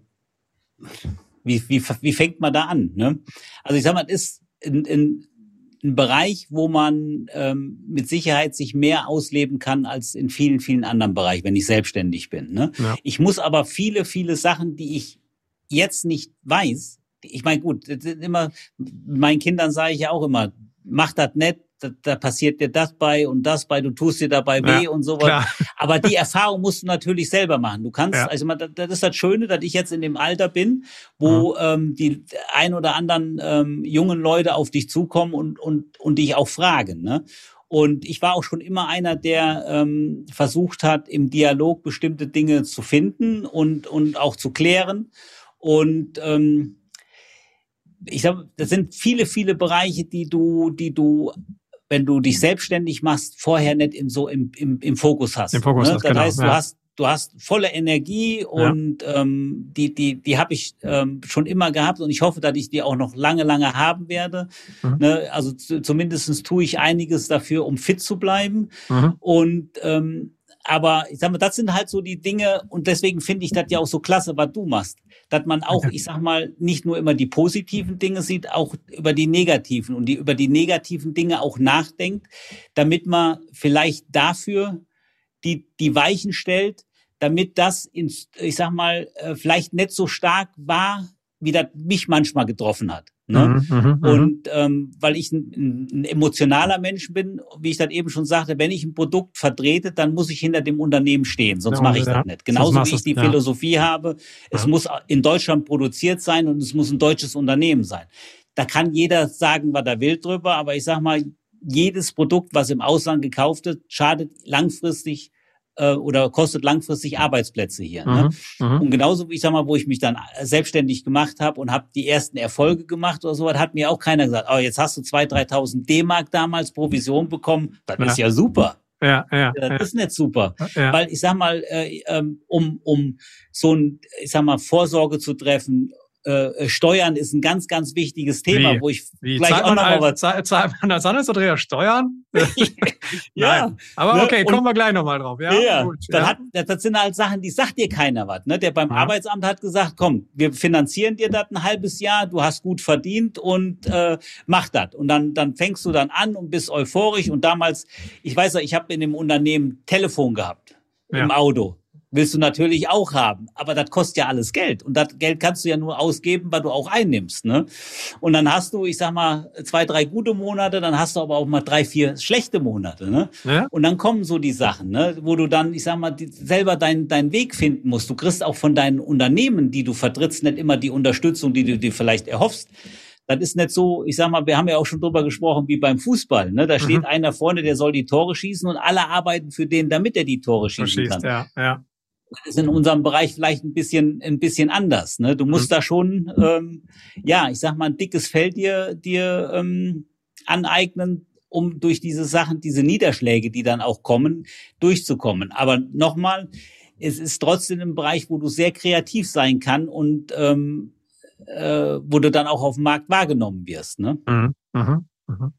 wie, wie, wie fängt man da an? Ne? Also ich sag mal, ist in, in ein Bereich, wo man ähm, mit Sicherheit sich mehr ausleben kann als in vielen, vielen anderen Bereichen, wenn ich selbstständig bin. Ne? Ja. Ich muss aber viele, viele Sachen, die ich jetzt nicht weiß, ich meine, gut, immer, meinen Kindern sage ich ja auch immer, mach das nett, da, da passiert dir das bei und das bei, du tust dir dabei weh ja, und sowas. Klar. Aber die Erfahrung musst du natürlich selber machen. Du kannst, ja. also das ist das Schöne, dass ich jetzt in dem Alter bin, wo mhm. ähm, die ein oder anderen ähm, jungen Leute auf dich zukommen und, und, und dich auch fragen. Ne? Und ich war auch schon immer einer, der ähm, versucht hat, im Dialog bestimmte Dinge zu finden und, und auch zu klären. Und ähm, ich sag, das sind viele, viele Bereiche, die du, die du wenn du dich selbstständig machst, vorher nicht im, so im, im, im Fokus hast. Im Fokus ne? hast, Das genau, heißt, du ja. hast du hast volle Energie und ähm, die die die habe ich ähm, schon immer gehabt und ich hoffe, dass ich die auch noch lange lange haben werde. Mhm. Ne? Also zu, zumindestens tue ich einiges dafür, um fit zu bleiben Mhm. und ähm, aber ich sag mal, das sind halt so die Dinge und deswegen finde ich das ja auch so klasse, was du machst, dass man auch, ich sag mal, nicht nur immer die positiven Dinge sieht, auch über die negativen und die über die negativen Dinge auch nachdenkt, damit man vielleicht dafür die die Weichen stellt, damit das ins, ich sag mal, äh, vielleicht nicht so stark war, wie das mich manchmal getroffen hat. Ne? Mhm, mhm, mhm. Und ähm, weil ich ein, ein, emotionaler Mensch bin, wie ich das eben schon sagte, wenn ich ein Produkt vertrete, dann muss ich hinter dem Unternehmen stehen, sonst Ja, mache ich ja. das nicht. Genauso wie ich die ja. Philosophie habe, es muss in Deutschland produziert sein und es muss ein deutsches Unternehmen sein. Da kann jeder sagen, was er will drüber, aber ich sag mal, jedes Produkt, was im Ausland gekauft wird, schadet langfristig äh, oder kostet langfristig Arbeitsplätze hier. Ne? Mhm, mhm. Und genauso wie ich sag mal, wo ich mich dann selbstständig gemacht habe und habe die ersten Erfolge gemacht oder so, hat mir auch keiner gesagt, oh, jetzt hast du 2.000, 3.000 D-Mark damals Provision bekommen. Das Ja. ist ja super. Ja, ja, Das ja, ist nicht super. ja. Weil ich sag mal, äh, ähm, um, um so ein, ich sag mal, Vorsorge zu treffen, äh, Steuern ist ein ganz, ganz wichtiges Thema, Wie? wo ich Wie gleich zahlt auch man, noch mal als, was. zahlt, zahlt man als Handelsvertreter Steuern? Ja, Nein. Aber Ne? okay, Und- kommen wir gleich nochmal drauf. Ja, Ja, gut. Dann ja. Hat, das, das sind halt Sachen, die sagt dir keiner was. Ne? Der beim Ja. Arbeitsamt hat gesagt, komm, wir finanzieren dir das ein halbes Jahr, du hast gut verdient und äh, mach das. Und dann, dann fängst du dann an und bist euphorisch. Und damals, ich weiß ja, ich habe in dem Unternehmen Telefon gehabt im Ja. Auto. Willst du natürlich auch haben, aber das kostet ja alles Geld. Und das Geld kannst du ja nur ausgeben, weil du auch einnimmst. Ne? Und dann hast du, ich sag mal, zwei, drei gute Monate, dann hast du aber auch mal drei, vier schlechte Monate. Ne? Ja? Und dann kommen so die Sachen, ne, wo du dann, ich sag mal, die, selber deinen deinen Weg finden musst. Du kriegst auch von deinen Unternehmen, die du vertrittst, nicht immer die Unterstützung, die du dir vielleicht erhoffst. Das ist nicht so, ich sag mal, wir haben ja auch schon drüber gesprochen, wie beim Fußball. Ne? Da steht einer vorne, der soll die Tore schießen und alle arbeiten für den, damit er die Tore schießen schießt, kann. ja, ja. Das ist in unserem Bereich vielleicht ein bisschen, ein bisschen anders. Ne? Du musst Mhm. da schon, ähm, ja, ich sag mal, ein dickes Fell dir, dir ähm, aneignen, um durch diese Sachen, diese Niederschläge, die dann auch kommen, durchzukommen. Aber nochmal, es ist trotzdem ein Bereich, wo du sehr kreativ sein kann und ähm, äh, wo du dann auch auf dem Markt wahrgenommen wirst. Ne? Mhm. Mhm. Mhm.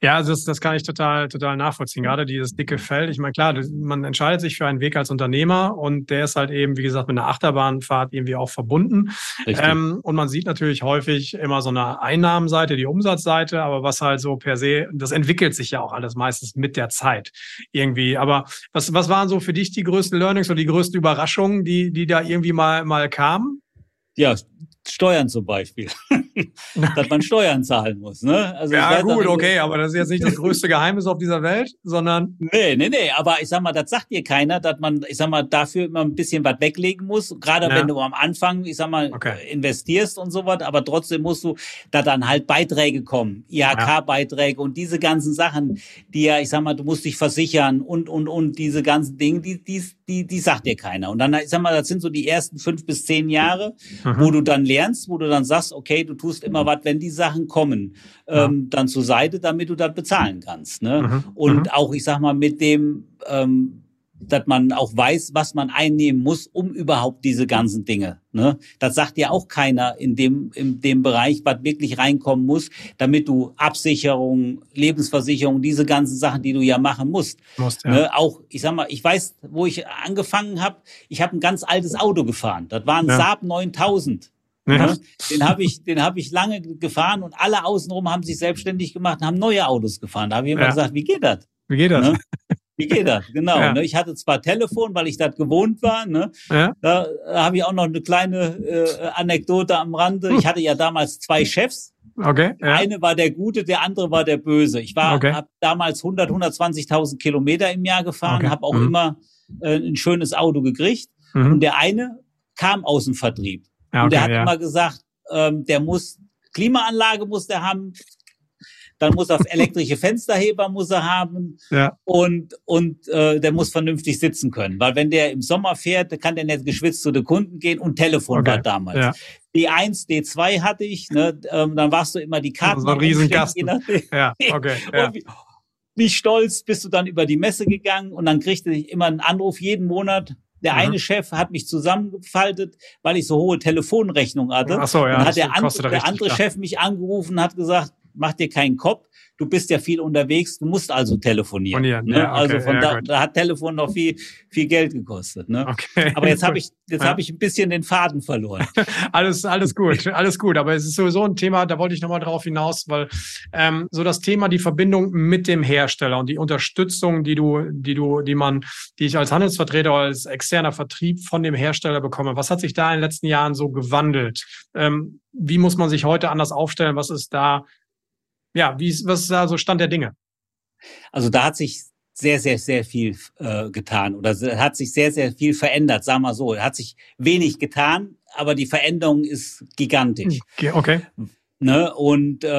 Ja, also das, das kann ich total, total nachvollziehen. Gerade dieses dicke Fell. Ich meine, klar, man entscheidet sich für einen Weg als Unternehmer und der ist halt eben, wie gesagt, mit einer Achterbahnfahrt irgendwie auch verbunden. Ähm, und man sieht natürlich häufig immer so eine Einnahmenseite, die Umsatzseite, aber was halt so per se, das entwickelt sich ja auch alles meistens mit der Zeit irgendwie. Aber was, was waren so für dich die größten Learnings oder die größten Überraschungen, die, die da irgendwie mal, mal kamen? ja, Steuern zum Beispiel. Dass man Steuern zahlen muss. Ne? Also Ja, gut, wenn- okay, aber das ist jetzt nicht das größte Geheimnis auf dieser Welt, sondern Nee, nee, nee, aber ich sag mal, das sagt dir keiner, dass man, ich sag mal, dafür immer ein bisschen was weglegen muss. Gerade Ja. wenn du am Anfang, ich sag mal, Okay. investierst und so was, aber trotzdem musst du da dann halt Beiträge kommen, IHK-Beiträge und diese ganzen Sachen, die ja, ich sag mal, du musst dich versichern und, und, und diese ganzen Dinge, die, die, die, die sagt dir keiner. Und dann, ich sag mal, das sind so die ersten fünf bis zehn Jahre, Mhm. wo du dann lernst, wo du dann sagst, okay, du tust immer was, wenn die Sachen kommen, ähm, dann zur Seite, damit du das bezahlen kannst. Ne? Mhm. Und Mhm. auch, ich sag mal, mit dem, ähm, dass man auch weiß, was man einnehmen muss, um überhaupt diese ganzen Dinge. Ne? Das sagt ja auch keiner in dem, in dem Bereich, was wirklich reinkommen muss, damit du Absicherung, Lebensversicherung, diese ganzen Sachen, die du ja machen musst. musst, ja. Ne? Auch, ich sag mal, ich weiß, wo ich angefangen habe, ich habe ein ganz altes Auto gefahren. Das war ein Ja. Saab 9000. Ja. Ne? Den habe ich, den habe ich lange gefahren und alle außenrum haben sich selbstständig gemacht und haben neue Autos gefahren. Da habe ich immer Ja. gesagt, wie geht das? Wie geht das? Ne? Wie geht das? Genau. Ja. Ne? Ich hatte zwar Telefon, weil ich das gewohnt war. Ne? Ja? Da, da habe ich auch noch eine kleine äh, Anekdote am Rande. Ich hatte ja damals zwei Chefs. Okay. Der Ja. eine war der Gute, der andere war der Böse. Ich war Okay. hab damals 100, 120.000 Kilometer im Jahr gefahren, Okay. habe auch Mhm. immer äh, ein schönes Auto gekriegt. Mhm. Und der eine kam aus dem Vertrieb. Ja, und der okay, hat immer gesagt, ähm, der muss, Klimaanlage muss der haben, dann muss er elektrische Fensterheber muss er haben Ja. und und äh, der muss vernünftig sitzen können, weil wenn der im Sommer fährt, kann der nicht geschwitzt zu den Kunden gehen und Telefon Okay. war damals. Ja. D1, D2 hatte ich, ne, ähm, dann warst du immer die Karten. So ein am Umschlag, Riesenkasten. je nachdem. Ja, okay. Ja. Wie stolz bist du dann über die Messe gegangen und dann kriegte ich immer einen Anruf jeden Monat. Der Mhm. eine Chef hat mich zusammengefaltet, weil ich so hohe Telefonrechnungen hatte. Ach so, ja. dann das hat der, andere, der andere klar. Chef mich angerufen und hat gesagt, mach dir keinen Kopf, du bist ja viel unterwegs, du musst also telefonieren. Ne? ja, okay, also von ja, da, da hat Telefon noch viel, viel Geld gekostet. Ne? Okay. Aber jetzt habe ich, jetzt Ja. habe ich ein bisschen den Faden verloren. alles, alles gut, alles gut. Aber es ist sowieso ein Thema, da wollte ich nochmal drauf hinaus, weil ähm, so das Thema, die Verbindung mit dem Hersteller und die Unterstützung, die du, die du, die man, die ich als Handelsvertreter oder als externer Vertrieb von dem Hersteller bekomme. Was hat sich da in den letzten Jahren so gewandelt? Ähm, wie muss man sich heute anders aufstellen? Was ist da, ja, wie ist, was ist da so Stand der Dinge? Also da hat sich sehr, sehr, sehr viel äh, getan oder hat sich sehr, sehr viel verändert, sagen wir so. Hat sich wenig getan, aber die Veränderung ist gigantisch. Okay, okay. Ne? Und äh,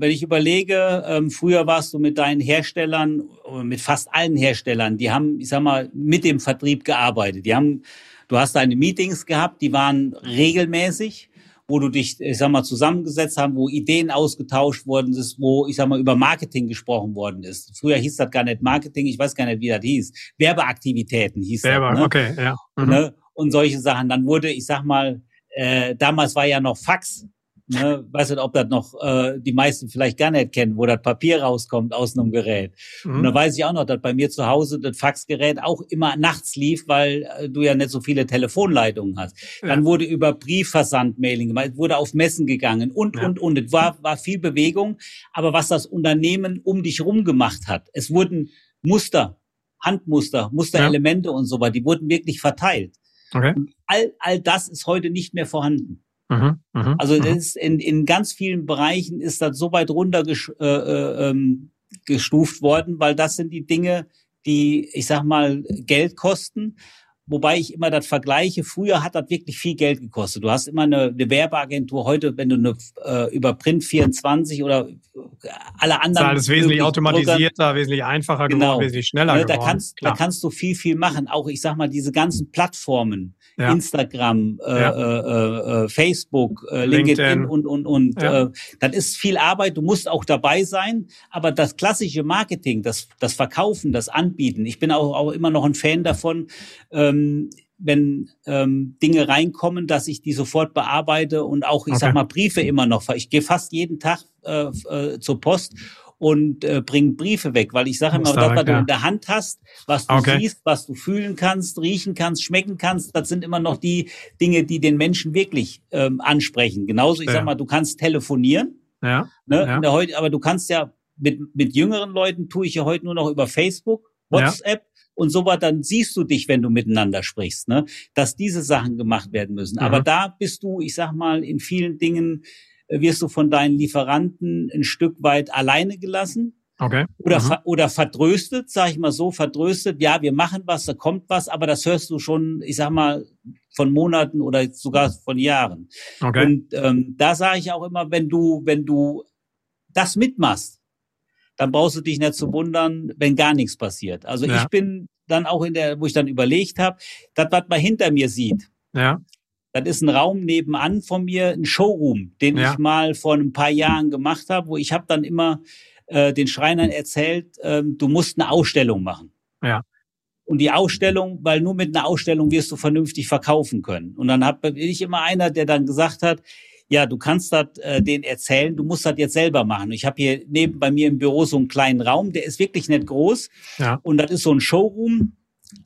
wenn ich überlege, ähm, früher warst du mit deinen Herstellern, oder mit fast allen Herstellern, die haben, ich sag mal, mit dem Vertrieb gearbeitet. Die haben, du hast deine Meetings gehabt, die waren regelmäßig, wo du dich, ich sag mal, zusammengesetzt haben, wo Ideen ausgetauscht worden ist, wo, ich sag mal, über Marketing gesprochen worden ist. Früher hieß das gar nicht Marketing, ich weiß gar nicht, wie das hieß. Werbeaktivitäten hieß Selber, das. Ne? okay, ja. Mhm. ne? und solche Sachen. Dann wurde, ich sag mal, äh, damals war ja noch Fax. Ne? Weiß nicht, ob das noch äh, die meisten vielleicht gar nicht kennen, wo das Papier rauskommt aus einem Gerät. Und Mhm. da weiß ich auch noch, dass bei mir zu Hause das Faxgerät auch immer nachts lief, weil äh, du ja nicht so viele Telefonleitungen hast. Dann Ja. wurde über Briefversand-Mailing gemacht, es wurde auf Messen gegangen und, Ja. und, und. Es war, war viel Bewegung. Aber was das Unternehmen um dich rum gemacht hat, es wurden Muster, Handmuster, Musterelemente und so weiter, die wurden wirklich verteilt. Okay. All, all das ist heute nicht mehr vorhanden. Mhm. Mhm. Also mhm. das ist in, in ganz vielen Bereichen ist das so weit runter äh, äh, ähm, gestuft worden, weil das sind die Dinge, die, ich sag mal, Geld kosten. Wobei ich immer das vergleiche, früher hat das wirklich viel Geld gekostet. Du hast immer eine, eine Werbeagentur, heute, wenn du eine, äh, über Print 24 oder äh, alle ist anderen. alles wesentlich automatisierter, wesentlich einfacher Genau. geworden, wesentlich schneller Ne, da geworden. kannst, da kannst du viel, viel machen. Auch, ich sag mal, diese ganzen Plattformen, Ja. Instagram, äh, Ja. äh, äh, Facebook, äh, LinkedIn. LinkedIn und, und, und. Ja. Äh, das ist viel Arbeit. Du musst auch dabei sein. Aber das klassische Marketing, das, das Verkaufen, das Anbieten, ich bin auch, auch immer noch ein Fan davon, ähm, wenn ähm, Dinge reinkommen, dass ich die sofort bearbeite und auch, ich Okay. sag mal, Briefe immer noch. Ich gehe fast jeden Tag äh, äh, zur Post und äh, bringe Briefe weg, weil ich sage immer, das, da was du ja. in der Hand hast, was du Okay. siehst, was du fühlen kannst, riechen kannst, schmecken kannst, das sind immer noch die Dinge, die den Menschen wirklich ähm, ansprechen. Genauso, ich Ja. sag mal, du kannst telefonieren, Ja. ne, Ja. der heute, aber du kannst ja mit, mit jüngeren Leuten tue ich ja heute nur noch über Facebook, Ja. WhatsApp und so weiter, dann siehst du dich, wenn du miteinander sprichst, ne, dass diese Sachen gemacht werden müssen. Mhm. Aber da bist du, ich sag mal, in vielen Dingen wirst du von deinen Lieferanten ein Stück weit alleine gelassen Okay. oder, Mhm. ver oder vertröstet, sag ich mal so, vertröstet, ja, wir machen was, da kommt was, aber das hörst du schon, ich sag mal, von Monaten oder sogar von Jahren. Okay. Und ähm, da sage ich auch immer, wenn du, wenn du das mitmachst, dann brauchst du dich nicht zu wundern, wenn gar nichts passiert. Also Ja. ich bin dann auch in der, wo ich dann überlegt habe, das, was man hinter mir sieht, ja. Das ist ein Raum nebenan von mir, ein Showroom, den Ja. ich mal vor ein paar Jahren gemacht habe, wo ich habe dann immer äh, den Schreinern erzählt, ähm, du musst eine Ausstellung machen. Ja. Und die Ausstellung, weil nur mit einer Ausstellung wirst du vernünftig verkaufen können. Und dann hab, bin ich immer einer, der dann gesagt hat, ja, du kannst das äh, denen erzählen, du musst das jetzt selber machen. Ich habe hier neben bei mir im Büro so einen kleinen Raum, der ist wirklich nicht groß. Ja. Und das ist so ein Showroom,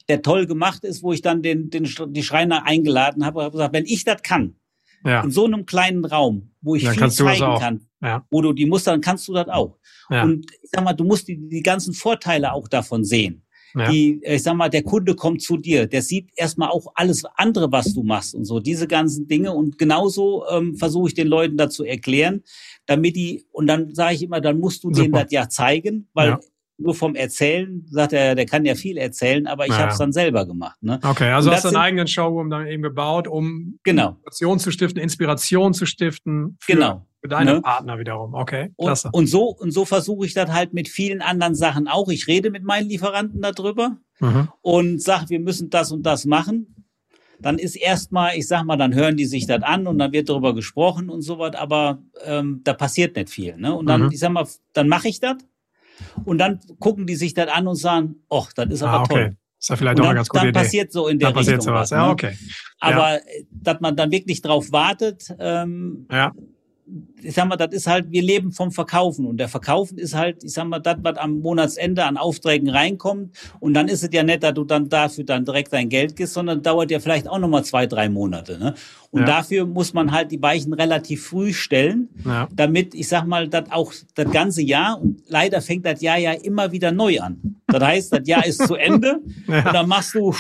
der toll gemacht ist, wo ich dann den, den die Schreiner eingeladen habe und habe gesagt, wenn ich das kann, Ja. in so einem kleinen Raum, wo ich Dann viel zeigen kann, Ja. wo du die Muster, dann kannst du das auch. Ja. Und ich sag mal, du musst die, die ganzen Vorteile auch davon sehen. Ja. Die, ich sag mal, der Kunde kommt zu dir, der sieht erstmal auch alles andere, was du machst und so, diese ganzen Dinge. Und genauso ähm, versuche ich den Leuten dazu erklären, damit die, und dann sage ich immer, dann musst du denen das ja zeigen, weil. Nur vom Erzählen, sagt er, der kann ja viel erzählen, aber ich ja. habe es dann selber gemacht. Ne? Okay, also hast du einen eigenen Showroom dann eben gebaut, um genau. Inspiration zu stiften, Inspiration zu stiften für, genau. für deine ne? Partner wiederum. Okay, klasse. Und, und so, und so versuche ich das halt mit vielen anderen Sachen auch. Ich rede mit meinen Lieferanten darüber mhm. und sage, wir müssen das und das machen dann ist erstmal, ich sag mal, dann hören die sich das an und dann wird darüber gesprochen und so was, aber ähm, da passiert nicht viel. Ne? Und dann, mhm. ich sag mal, dann mache ich das und dann gucken die sich das an und sagen, ach, das ist aber ah, okay. toll. Ist ja vielleicht auch eine ganz gute dann Idee. passiert so in der dann Richtung. Passiert sowas. Was, ne? Ja, okay. Aber ja. dass man dann wirklich drauf wartet, ähm, ja ich sag mal, das ist halt, wir leben vom Verkaufen und der Verkaufen ist halt, ich sag mal, das, was am Monatsende an Aufträgen reinkommt und dann ist es ja nicht, dass du dann dafür dann direkt dein Geld gibst, sondern dauert ja vielleicht auch nochmal zwei, drei Monate. Ne? Und ja. dafür muss man halt die Weichen relativ früh stellen, ja. damit, ich sag mal, das auch das ganze Jahr, und leider fängt das Jahr ja immer wieder neu an. Das heißt, das Jahr ist zu Ende ja. und dann machst du,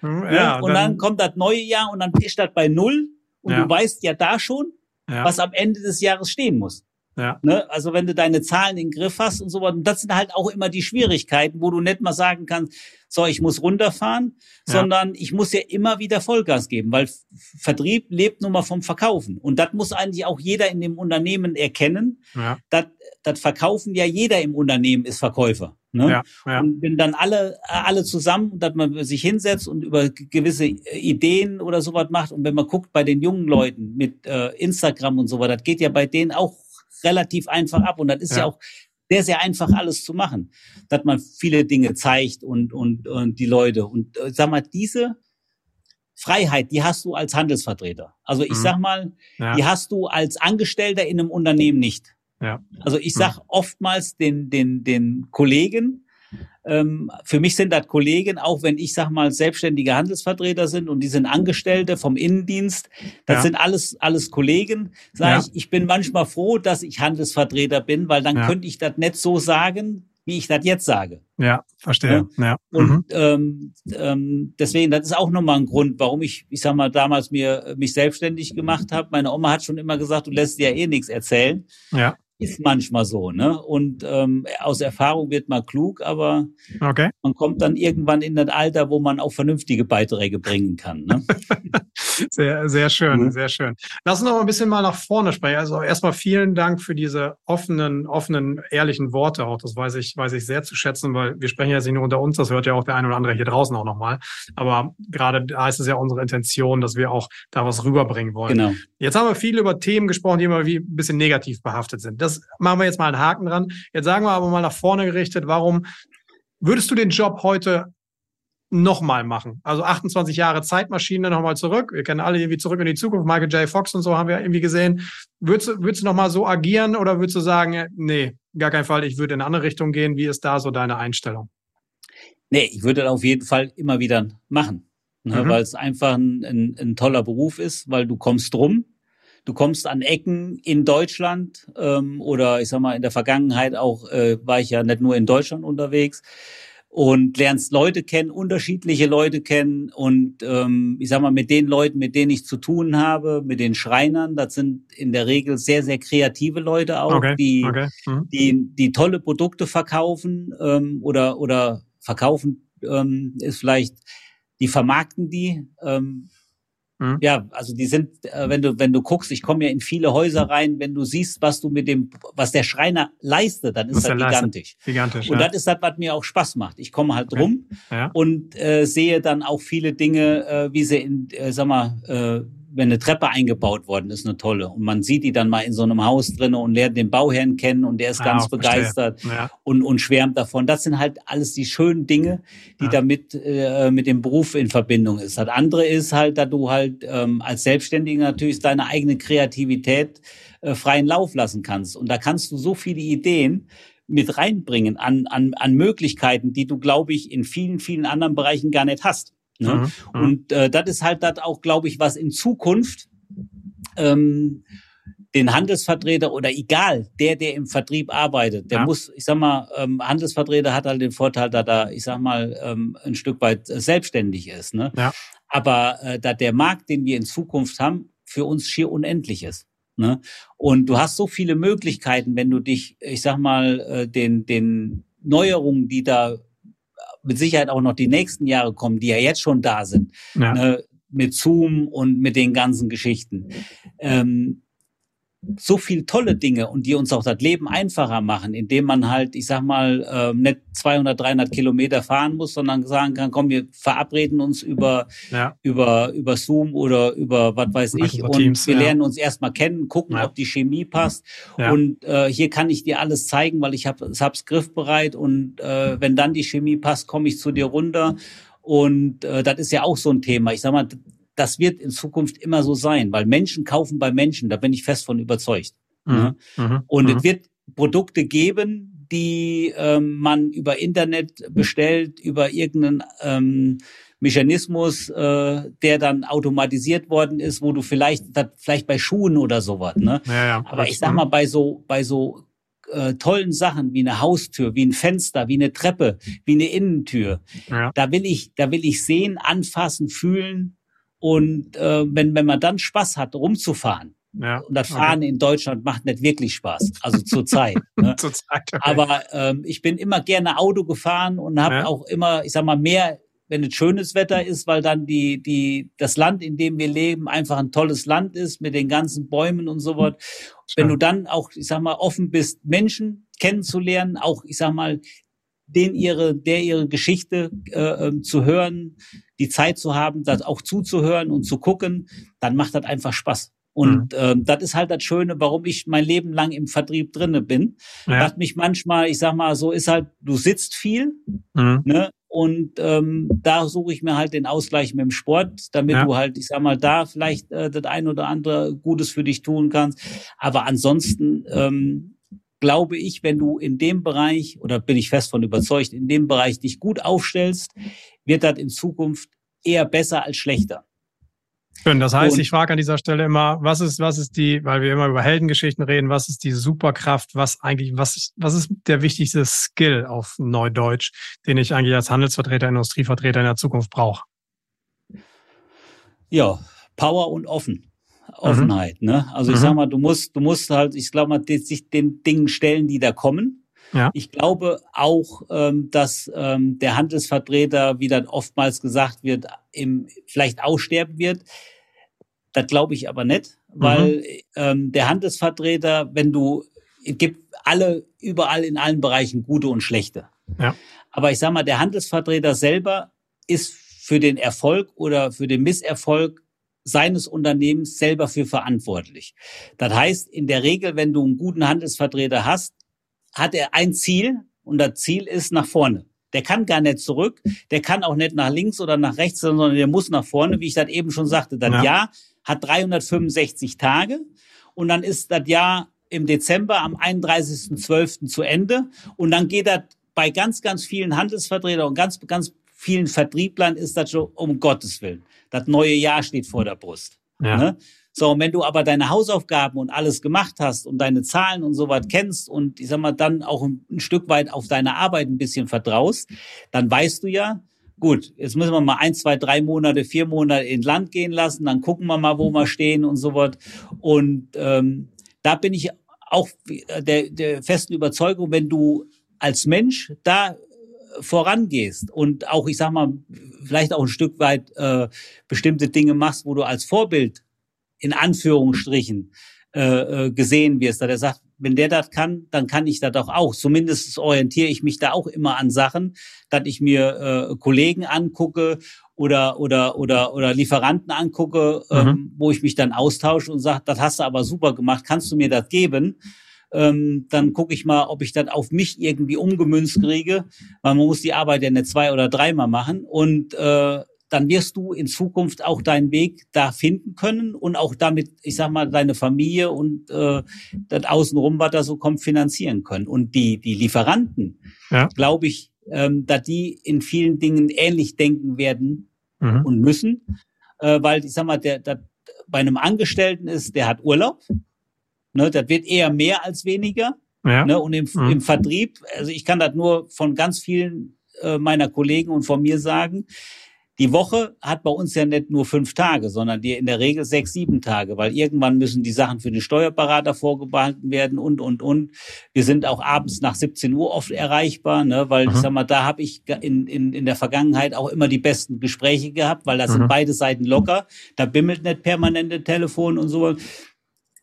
hm, ne? und dann, dann kommt das neue Jahr und dann ist das bei Null und du weißt ja da schon, ja. was am Ende des Jahres stehen muss. Ja. Ne? Also wenn du deine Zahlen in den Griff hast und so weiter. Und das sind halt auch immer die Schwierigkeiten, wo du nicht mal sagen kannst, so, ich muss runterfahren, ja. sondern ich muss ja immer wieder Vollgas geben, weil Vertrieb lebt nun mal vom Verkaufen. Und das muss eigentlich auch jeder in dem Unternehmen erkennen. Ja. Das Verkaufen ja jeder im Unternehmen ist Verkäufer. Ne? Ja, ja. Und wenn dann alle, alle zusammen, dass man sich hinsetzt und über gewisse Ideen oder sowas macht. Und wenn man guckt bei den jungen Leuten mit äh, Instagram und so weiter, das geht ja bei denen auch relativ einfach ab. Und das ist ja, ja auch sehr, sehr einfach alles zu machen, dass man viele Dinge zeigt und, und, und die Leute. Und äh, sag mal, diese Freiheit, die hast du als Handelsvertreter. Also ich mhm. sag mal, die hast du als Angestellter in einem Unternehmen nicht. Ja. Also ich sag oftmals den, den, den Kollegen, ähm, für mich sind das Kollegen, auch wenn ich sag mal selbstständige Handelsvertreter sind und die sind Angestellte vom Innendienst, das ja. sind alles alles Kollegen. Sag ja. ich, ich bin manchmal froh, dass ich Handelsvertreter bin, weil dann ja. könnte ich das nicht so sagen, wie ich das jetzt sage. Ja, verstehe. Ja. Und mhm. ähm, ähm, deswegen, das ist auch nochmal ein Grund, warum ich, ich sag mal, damals mir mich selbstständig gemacht habe. Meine Oma hat schon immer gesagt, du lässt dir ja eh nichts erzählen. Ja ist manchmal so, ne? Und ähm, aus Erfahrung wird man klug, aber okay. man kommt dann irgendwann in das Alter, wo man auch vernünftige Beiträge bringen kann. Ne? sehr, sehr schön, mhm. sehr schön. Lass uns noch ein bisschen mal nach vorne sprechen. Also erstmal vielen Dank für diese offenen, offenen, ehrlichen Worte auch. Das weiß ich, weiß ich sehr zu schätzen, weil wir sprechen ja nicht nur unter uns, das hört ja auch der eine oder andere hier draußen auch nochmal. Aber gerade da ist es ja unsere Intention, dass wir auch da was rüberbringen wollen. Genau. Jetzt haben wir viel über Themen gesprochen, die immer wie ein bisschen negativ behaftet sind. Das machen wir jetzt mal einen Haken dran. Jetzt sagen wir aber mal nach vorne gerichtet, warum würdest du den Job heute nochmal machen? Also 28 Jahre Zeitmaschine nochmal zurück. Wir kennen alle irgendwie zurück in die Zukunft. Michael J. Fox und so haben wir irgendwie gesehen. Würdest, du, würdest du nochmal so agieren oder würdest du sagen, nee, gar keinen Fall, ich würde in eine andere Richtung gehen? Wie ist da so deine Einstellung? Nee, ich würde das auf jeden Fall immer wieder machen. Ne, mhm. Weil es einfach ein, ein, ein toller Beruf ist, weil du kommst drum. Du kommst an Ecken in Deutschland ähm, oder ich sag mal in der Vergangenheit auch äh, war ich ja nicht nur in Deutschland unterwegs und lernst Leute kennen, unterschiedliche Leute kennen und ähm, ich sag mal mit den Leuten, mit denen ich zu tun habe, mit den Schreinern, das sind in der Regel sehr sehr kreative Leute auch, okay. die okay. Mhm. die die tolle Produkte verkaufen ähm, oder oder verkaufen ähm, ist vielleicht die vermarkten die. Ähm, Mhm. Ja, also die sind, äh, wenn du wenn du guckst, ich komme ja in viele Häuser rein, wenn du siehst, was du mit dem, was der Schreiner leistet, dann ist das gigantisch. Gigantisch. Und ja. das ist das, was mir auch Spaß macht. Ich komme halt rum ja. und äh, sehe dann auch viele Dinge, äh, wie sie in, äh, sag mal, äh, wenn eine Treppe eingebaut worden ist, eine tolle. Und man sieht die dann mal in so einem Haus drinne und lernt den Bauherrn kennen und der ist ja, ganz begeistert ja. und, und schwärmt davon. Das sind halt alles die schönen Dinge, die ja. damit äh, mit dem Beruf in Verbindung ist. Das andere ist halt, dass du halt ähm, als Selbstständiger natürlich deine eigene Kreativität äh, freien Lauf lassen kannst. Und da kannst du so viele Ideen mit reinbringen an, an, an Möglichkeiten, die du, glaube ich, in vielen, vielen anderen Bereichen gar nicht hast. Ne? Mhm, mhm. Und äh, das ist halt das auch, glaube ich, was in Zukunft ähm, den Handelsvertreter oder egal, der, der im Vertrieb arbeitet, der ja. muss, ich sag mal, ähm, Handelsvertreter hat halt den Vorteil, dass er, ich sag mal, ähm, ein Stück weit selbstständig ist. Ne? Ja. Aber äh, dass der Markt, den wir in Zukunft haben, für uns schier unendlich ist. Ne? Und du hast so viele Möglichkeiten, wenn du dich, ich sag mal, äh, den, den Neuerungen, die da mit Sicherheit auch noch die nächsten Jahre kommen, die ja jetzt schon da sind, ja. ne, mit Zoom und mit den ganzen Geschichten. Ähm, so viel tolle Dinge und die uns auch das Leben einfacher machen, indem man halt, ich sag mal, äh, nicht 200, 300 Kilometer fahren muss, sondern sagen kann, komm, wir verabreden uns über, ja. über, über Zoom oder über was weiß ich und Teams, wir ja. lernen uns erstmal kennen, gucken, ja. ob die Chemie passt und äh, hier kann ich dir alles zeigen, weil ich habe hab's griffbereit und äh, wenn dann die Chemie passt, komme ich zu dir runter und äh, das ist ja auch so ein Thema. Ich sag mal, das wird in Zukunft immer so sein, weil Menschen kaufen bei Menschen, da bin ich fest von überzeugt. Mhm. Ne? Mhm. Und mhm. es wird Produkte geben, die ähm, man über Internet bestellt, über irgendeinen ähm, Mechanismus, äh, der dann automatisiert worden ist, wo du vielleicht, vielleicht bei Schuhen oder sowas, ne? Ja, ja, Aber ich sag mal, bei so, bei so äh, tollen Sachen wie eine Haustür, wie ein Fenster, wie eine Treppe, wie eine Innentür, ja. da will ich, da will ich sehen, anfassen, fühlen und äh, wenn, wenn man dann Spaß hat, rumzufahren, ja, und das Fahren okay. in Deutschland macht nicht wirklich Spaß, also zur Zeit. Ne? zur Zeit okay. Aber ähm, ich bin immer gerne Auto gefahren und habe ja. auch immer, ich sag mal, mehr, wenn es schönes Wetter ist, weil dann die, die, das Land, in dem wir leben, einfach ein tolles Land ist mit den ganzen Bäumen und so was. Wenn du dann auch, ich sag mal, offen bist, Menschen kennenzulernen, auch, ich sag mal, den ihre, der ihre Geschichte äh, ähm, zu hören, die Zeit zu haben, das auch zuzuhören und zu gucken, dann macht das einfach Spaß. Und mhm. ähm, das ist halt das Schöne, warum ich mein Leben lang im Vertrieb drinne bin. Ja. Was mich manchmal, ich sag mal, so ist halt, du sitzt viel, mhm. ne? Und ähm, da suche ich mir halt den Ausgleich mit dem Sport, damit ja. du halt, ich sag mal, da vielleicht äh, das ein oder andere Gutes für dich tun kannst. Aber ansonsten ähm, glaube ich, wenn du in dem Bereich, oder bin ich fest von überzeugt, in dem Bereich dich gut aufstellst, wird das in Zukunft eher besser als schlechter. Schön. Das heißt, und, ich frage an dieser Stelle immer, was ist, was ist die, weil wir immer über Heldengeschichten reden, was ist die Superkraft, was eigentlich, was, was ist der wichtigste Skill auf Neudeutsch, den ich eigentlich als Handelsvertreter, Industrievertreter in der Zukunft brauche? Ja, Power und offen. Offenheit, mhm. ne? Also ich mhm. sag mal, du musst, du musst halt, ich glaube mal, sich den Dingen stellen, die da kommen. Ja. Ich glaube auch, ähm, dass ähm, der Handelsvertreter, wie dann oftmals gesagt wird, im, vielleicht aussterben wird. Das glaube ich aber nicht, weil mhm. ähm, der Handelsvertreter, wenn du, es gibt alle, überall in allen Bereichen gute und schlechte. Ja. Aber ich sag mal, der Handelsvertreter selber ist für den Erfolg oder für den Misserfolg seines Unternehmens selber für verantwortlich. Das heißt, in der Regel, wenn du einen guten Handelsvertreter hast, hat er ein Ziel und das Ziel ist nach vorne. Der kann gar nicht zurück, der kann auch nicht nach links oder nach rechts, sondern der muss nach vorne, wie ich das eben schon sagte. Das ja. Jahr hat 365 Tage und dann ist das Jahr im Dezember am 31.12. zu Ende und dann geht das bei ganz, ganz vielen Handelsvertretern und ganz, ganz vielen Vertrieblern ist das schon um Gottes Willen. Das neue Jahr steht vor der Brust. Ja. Ne? So, und wenn du aber deine Hausaufgaben und alles gemacht hast und deine Zahlen und so was kennst und ich sag mal dann auch ein, ein Stück weit auf deine Arbeit ein bisschen vertraust, dann weißt du ja, gut, jetzt müssen wir mal ein, zwei, drei Monate, vier Monate in Land gehen lassen, dann gucken wir mal, wo wir stehen und so was. Und ähm, da bin ich auch der, der festen Überzeugung, wenn du als Mensch da vorangehst und auch, ich sag mal, vielleicht auch ein Stück weit äh, bestimmte Dinge machst, wo du als Vorbild in Anführungsstrichen äh, äh, gesehen wirst, dass er sagt, wenn der das kann, dann kann ich das auch auch. Zumindest orientiere ich mich da auch immer an Sachen, dass ich mir äh, Kollegen angucke oder oder oder oder Lieferanten angucke, ähm, mhm. wo ich mich dann austausche und sage, das hast du aber super gemacht, kannst du mir das geben? Ähm, dann gucke ich mal, ob ich das auf mich irgendwie umgemünzt kriege, weil man muss die Arbeit ja nicht zwei oder dreimal machen und äh, dann wirst du in Zukunft auch deinen Weg da finden können und auch damit, ich sag mal, deine Familie und äh, das Außenrum, was da so kommt, finanzieren können. Und die, die Lieferanten, ja. glaube ich, ähm, dass die in vielen Dingen ähnlich denken werden mhm. und müssen, äh, weil ich sag mal, der, der bei einem Angestellten ist, der hat Urlaub, ne, das wird eher mehr als weniger. Ja. Ne, und im, mhm. im Vertrieb, also ich kann das nur von ganz vielen äh, meiner Kollegen und von mir sagen, die Woche hat bei uns ja nicht nur fünf Tage, sondern die in der Regel sechs, sieben Tage, weil irgendwann müssen die Sachen für den Steuerberater vorgehalten werden und, und, und. Wir sind auch abends nach 17 Uhr oft erreichbar, ne, weil, mhm. ich sag mal, da habe ich in, in, in der Vergangenheit auch immer die besten Gespräche gehabt, weil da sind mhm. beide Seiten locker, da bimmelt nicht permanente Telefon und so.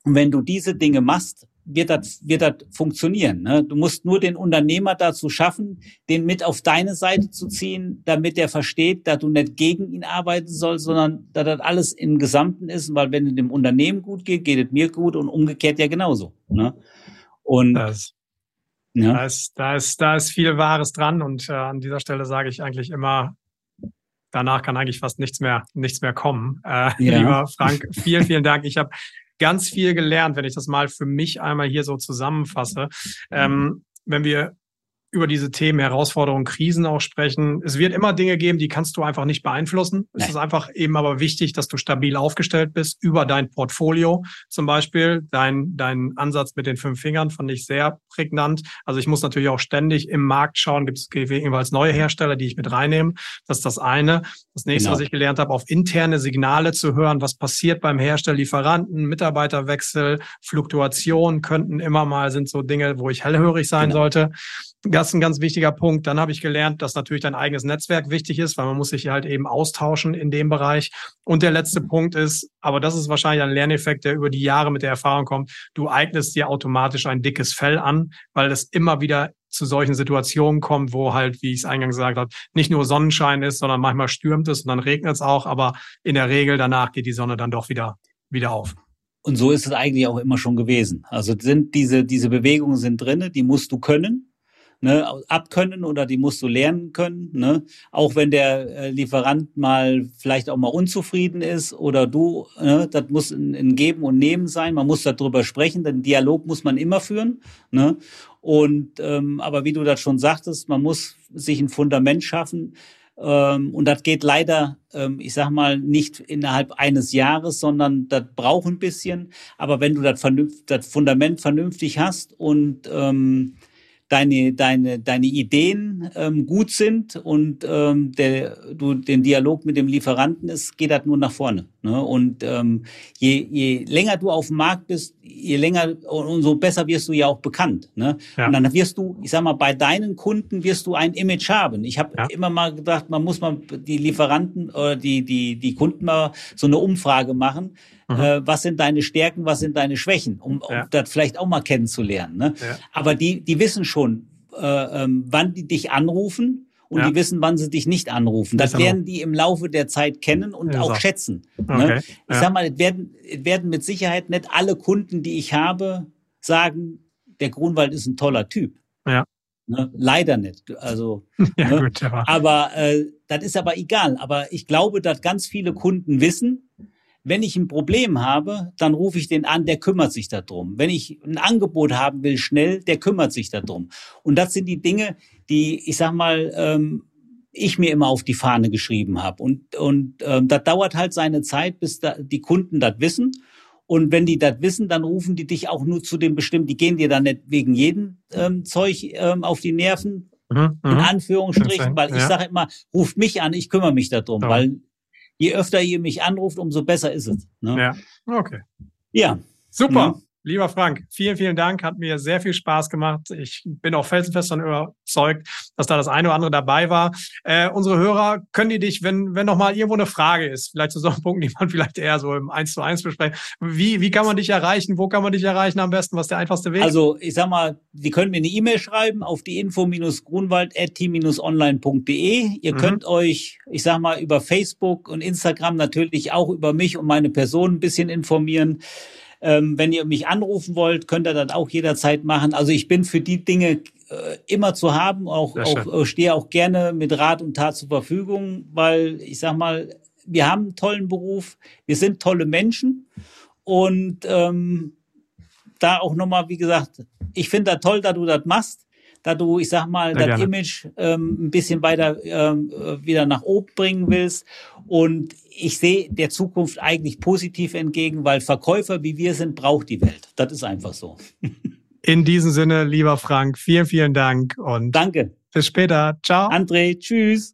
Und wenn du diese Dinge machst, wird das, wird das funktionieren. Ne? Du musst nur den Unternehmer dazu schaffen, den mit auf deine Seite zu ziehen, damit er versteht, dass du nicht gegen ihn arbeiten sollst, sondern dass das alles im Gesamten ist, weil wenn es dem Unternehmen gut geht, geht es mir gut und umgekehrt ja genauso. Ne? Und das, ja. da, ist, da, ist, da ist viel Wahres dran und äh, an dieser Stelle sage ich eigentlich immer, danach kann eigentlich fast nichts mehr, nichts mehr kommen. Äh, ja. Lieber Frank, vielen, vielen Dank. Ich habe ganz viel gelernt, wenn ich das mal für mich einmal hier so zusammenfasse. Ähm, wenn wir über diese Themen Herausforderungen, Krisen auch sprechen. Es wird immer Dinge geben, die kannst du einfach nicht beeinflussen. Es ist einfach eben aber wichtig, dass du stabil aufgestellt bist über dein Portfolio zum Beispiel. Dein, dein Ansatz mit den fünf Fingern fand ich sehr prägnant. Also ich muss natürlich auch ständig im Markt schauen, gibt es jeweils neue Hersteller, die ich mit reinnehme. Das ist das eine. Das nächste, genau. was ich gelernt habe, auf interne Signale zu hören, was passiert beim Hersteller, Lieferanten, Mitarbeiterwechsel, Fluktuation könnten immer mal, sind so Dinge, wo ich hellhörig sein genau. sollte. Das ist ein ganz wichtiger Punkt. Dann habe ich gelernt, dass natürlich dein eigenes Netzwerk wichtig ist, weil man muss sich halt eben austauschen in dem Bereich. Und der letzte Punkt ist, aber das ist wahrscheinlich ein Lerneffekt, der über die Jahre mit der Erfahrung kommt. Du eignest dir automatisch ein dickes Fell an, weil es immer wieder zu solchen Situationen kommt, wo halt, wie ich es eingangs gesagt habe, nicht nur Sonnenschein ist, sondern manchmal stürmt es und dann regnet es auch, aber in der Regel danach geht die Sonne dann doch wieder, wieder auf. Und so ist es eigentlich auch immer schon gewesen. Also sind diese, diese Bewegungen sind drinne, die musst du können ne, abkönnen oder die musst du lernen können. Ne? Auch wenn der äh, Lieferant mal vielleicht auch mal unzufrieden ist oder du, ne, das muss ein, ein Geben und Nehmen sein. Man muss darüber sprechen, denn Dialog muss man immer führen. Ne? Und ähm, aber wie du das schon sagtest, man muss sich ein Fundament schaffen. Ähm, und das geht leider, ähm, ich sag mal, nicht innerhalb eines Jahres, sondern das braucht ein bisschen. Aber wenn du das, das Fundament vernünftig hast und ähm, deine, deine, deine Ideen ähm, gut sind und ähm, der, du den Dialog mit dem Lieferanten ist, geht das nur nach vorne. Ne? Und ähm, je, je länger du auf dem Markt bist, je länger und so besser wirst du ja auch bekannt. Ne? Ja. Und dann wirst du, ich sag mal, bei deinen Kunden wirst du ein Image haben. Ich habe ja. immer mal gedacht, man muss mal die Lieferanten oder die, die, die Kunden mal so eine Umfrage machen. Mhm. Äh, was sind deine Stärken, was sind deine Schwächen, um, um ja. das vielleicht auch mal kennenzulernen. Ne? Aber die, die wissen schon, äh, ähm, wann die dich anrufen und ja. die wissen, wann sie dich nicht anrufen. Das werden die im Laufe der Zeit kennen und ja, auch so. schätzen. Ne? Okay. Ne? Ich sag mal, es werden, es werden mit Sicherheit nicht alle Kunden, die ich habe, sagen, der Grunwald ist ein toller Typ. Ja. Ne? Leider nicht. Also, ja, ne? gut, aber aber äh, das ist aber egal. Aber ich glaube, dass ganz viele Kunden wissen, wenn ich ein Problem habe, dann rufe ich den an, der kümmert sich darum. Wenn ich ein Angebot haben will, schnell, der kümmert sich darum. Und das sind die Dinge, die, ich sag mal, ähm, ich mir immer auf die Fahne geschrieben habe. Und, und ähm, das dauert halt seine Zeit, bis da die Kunden das wissen. Und wenn die das wissen, dann rufen die dich auch nur zu dem bestimmten, die gehen dir dann nicht wegen jedem ähm, Zeug ähm, auf die Nerven, mhm, in mhm. Anführungsstrichen, weil ich ja. sage immer, ruft mich an, ich kümmere mich darum, ja. weil je öfter ihr mich anruft, umso besser ist es. Ne? Ja, okay. Ja. Super. Lieber Frank, vielen, vielen Dank. Hat mir sehr viel Spaß gemacht. Ich bin auch felsenfest davon überzeugt, dass da das eine oder andere dabei war. Äh, unsere Hörer können die dich, wenn, wenn noch mal irgendwo eine Frage ist, vielleicht zu so einem Punkt, die man vielleicht eher so im Eins zu eins besprechen. Wie, wie kann man dich erreichen? Wo kann man dich erreichen am besten? Was ist der einfachste Weg? Also, ich sag mal, die können mir eine E-Mail schreiben auf die info-grunwald.t-online.de. Ihr mhm. könnt euch, ich sag mal, über Facebook und Instagram natürlich auch über mich und meine Person ein bisschen informieren. Ähm, wenn ihr mich anrufen wollt, könnt ihr das auch jederzeit machen. Also ich bin für die Dinge äh, immer zu haben, auch, auch äh, stehe auch gerne mit Rat und Tat zur Verfügung, weil ich sag mal, wir haben einen tollen Beruf, wir sind tolle Menschen und ähm, da auch nochmal, wie gesagt, ich finde das toll, dass du das machst da du, ich sag mal, das. Image ähm, ein bisschen weiter ähm, wieder nach oben bringen willst. Und ich sehe der Zukunft eigentlich positiv entgegen, weil Verkäufer wie wir sind, braucht die Welt. Das ist einfach so. In diesem Sinne, lieber Frank, vielen, vielen Dank und danke. Bis später. Ciao. André, tschüss.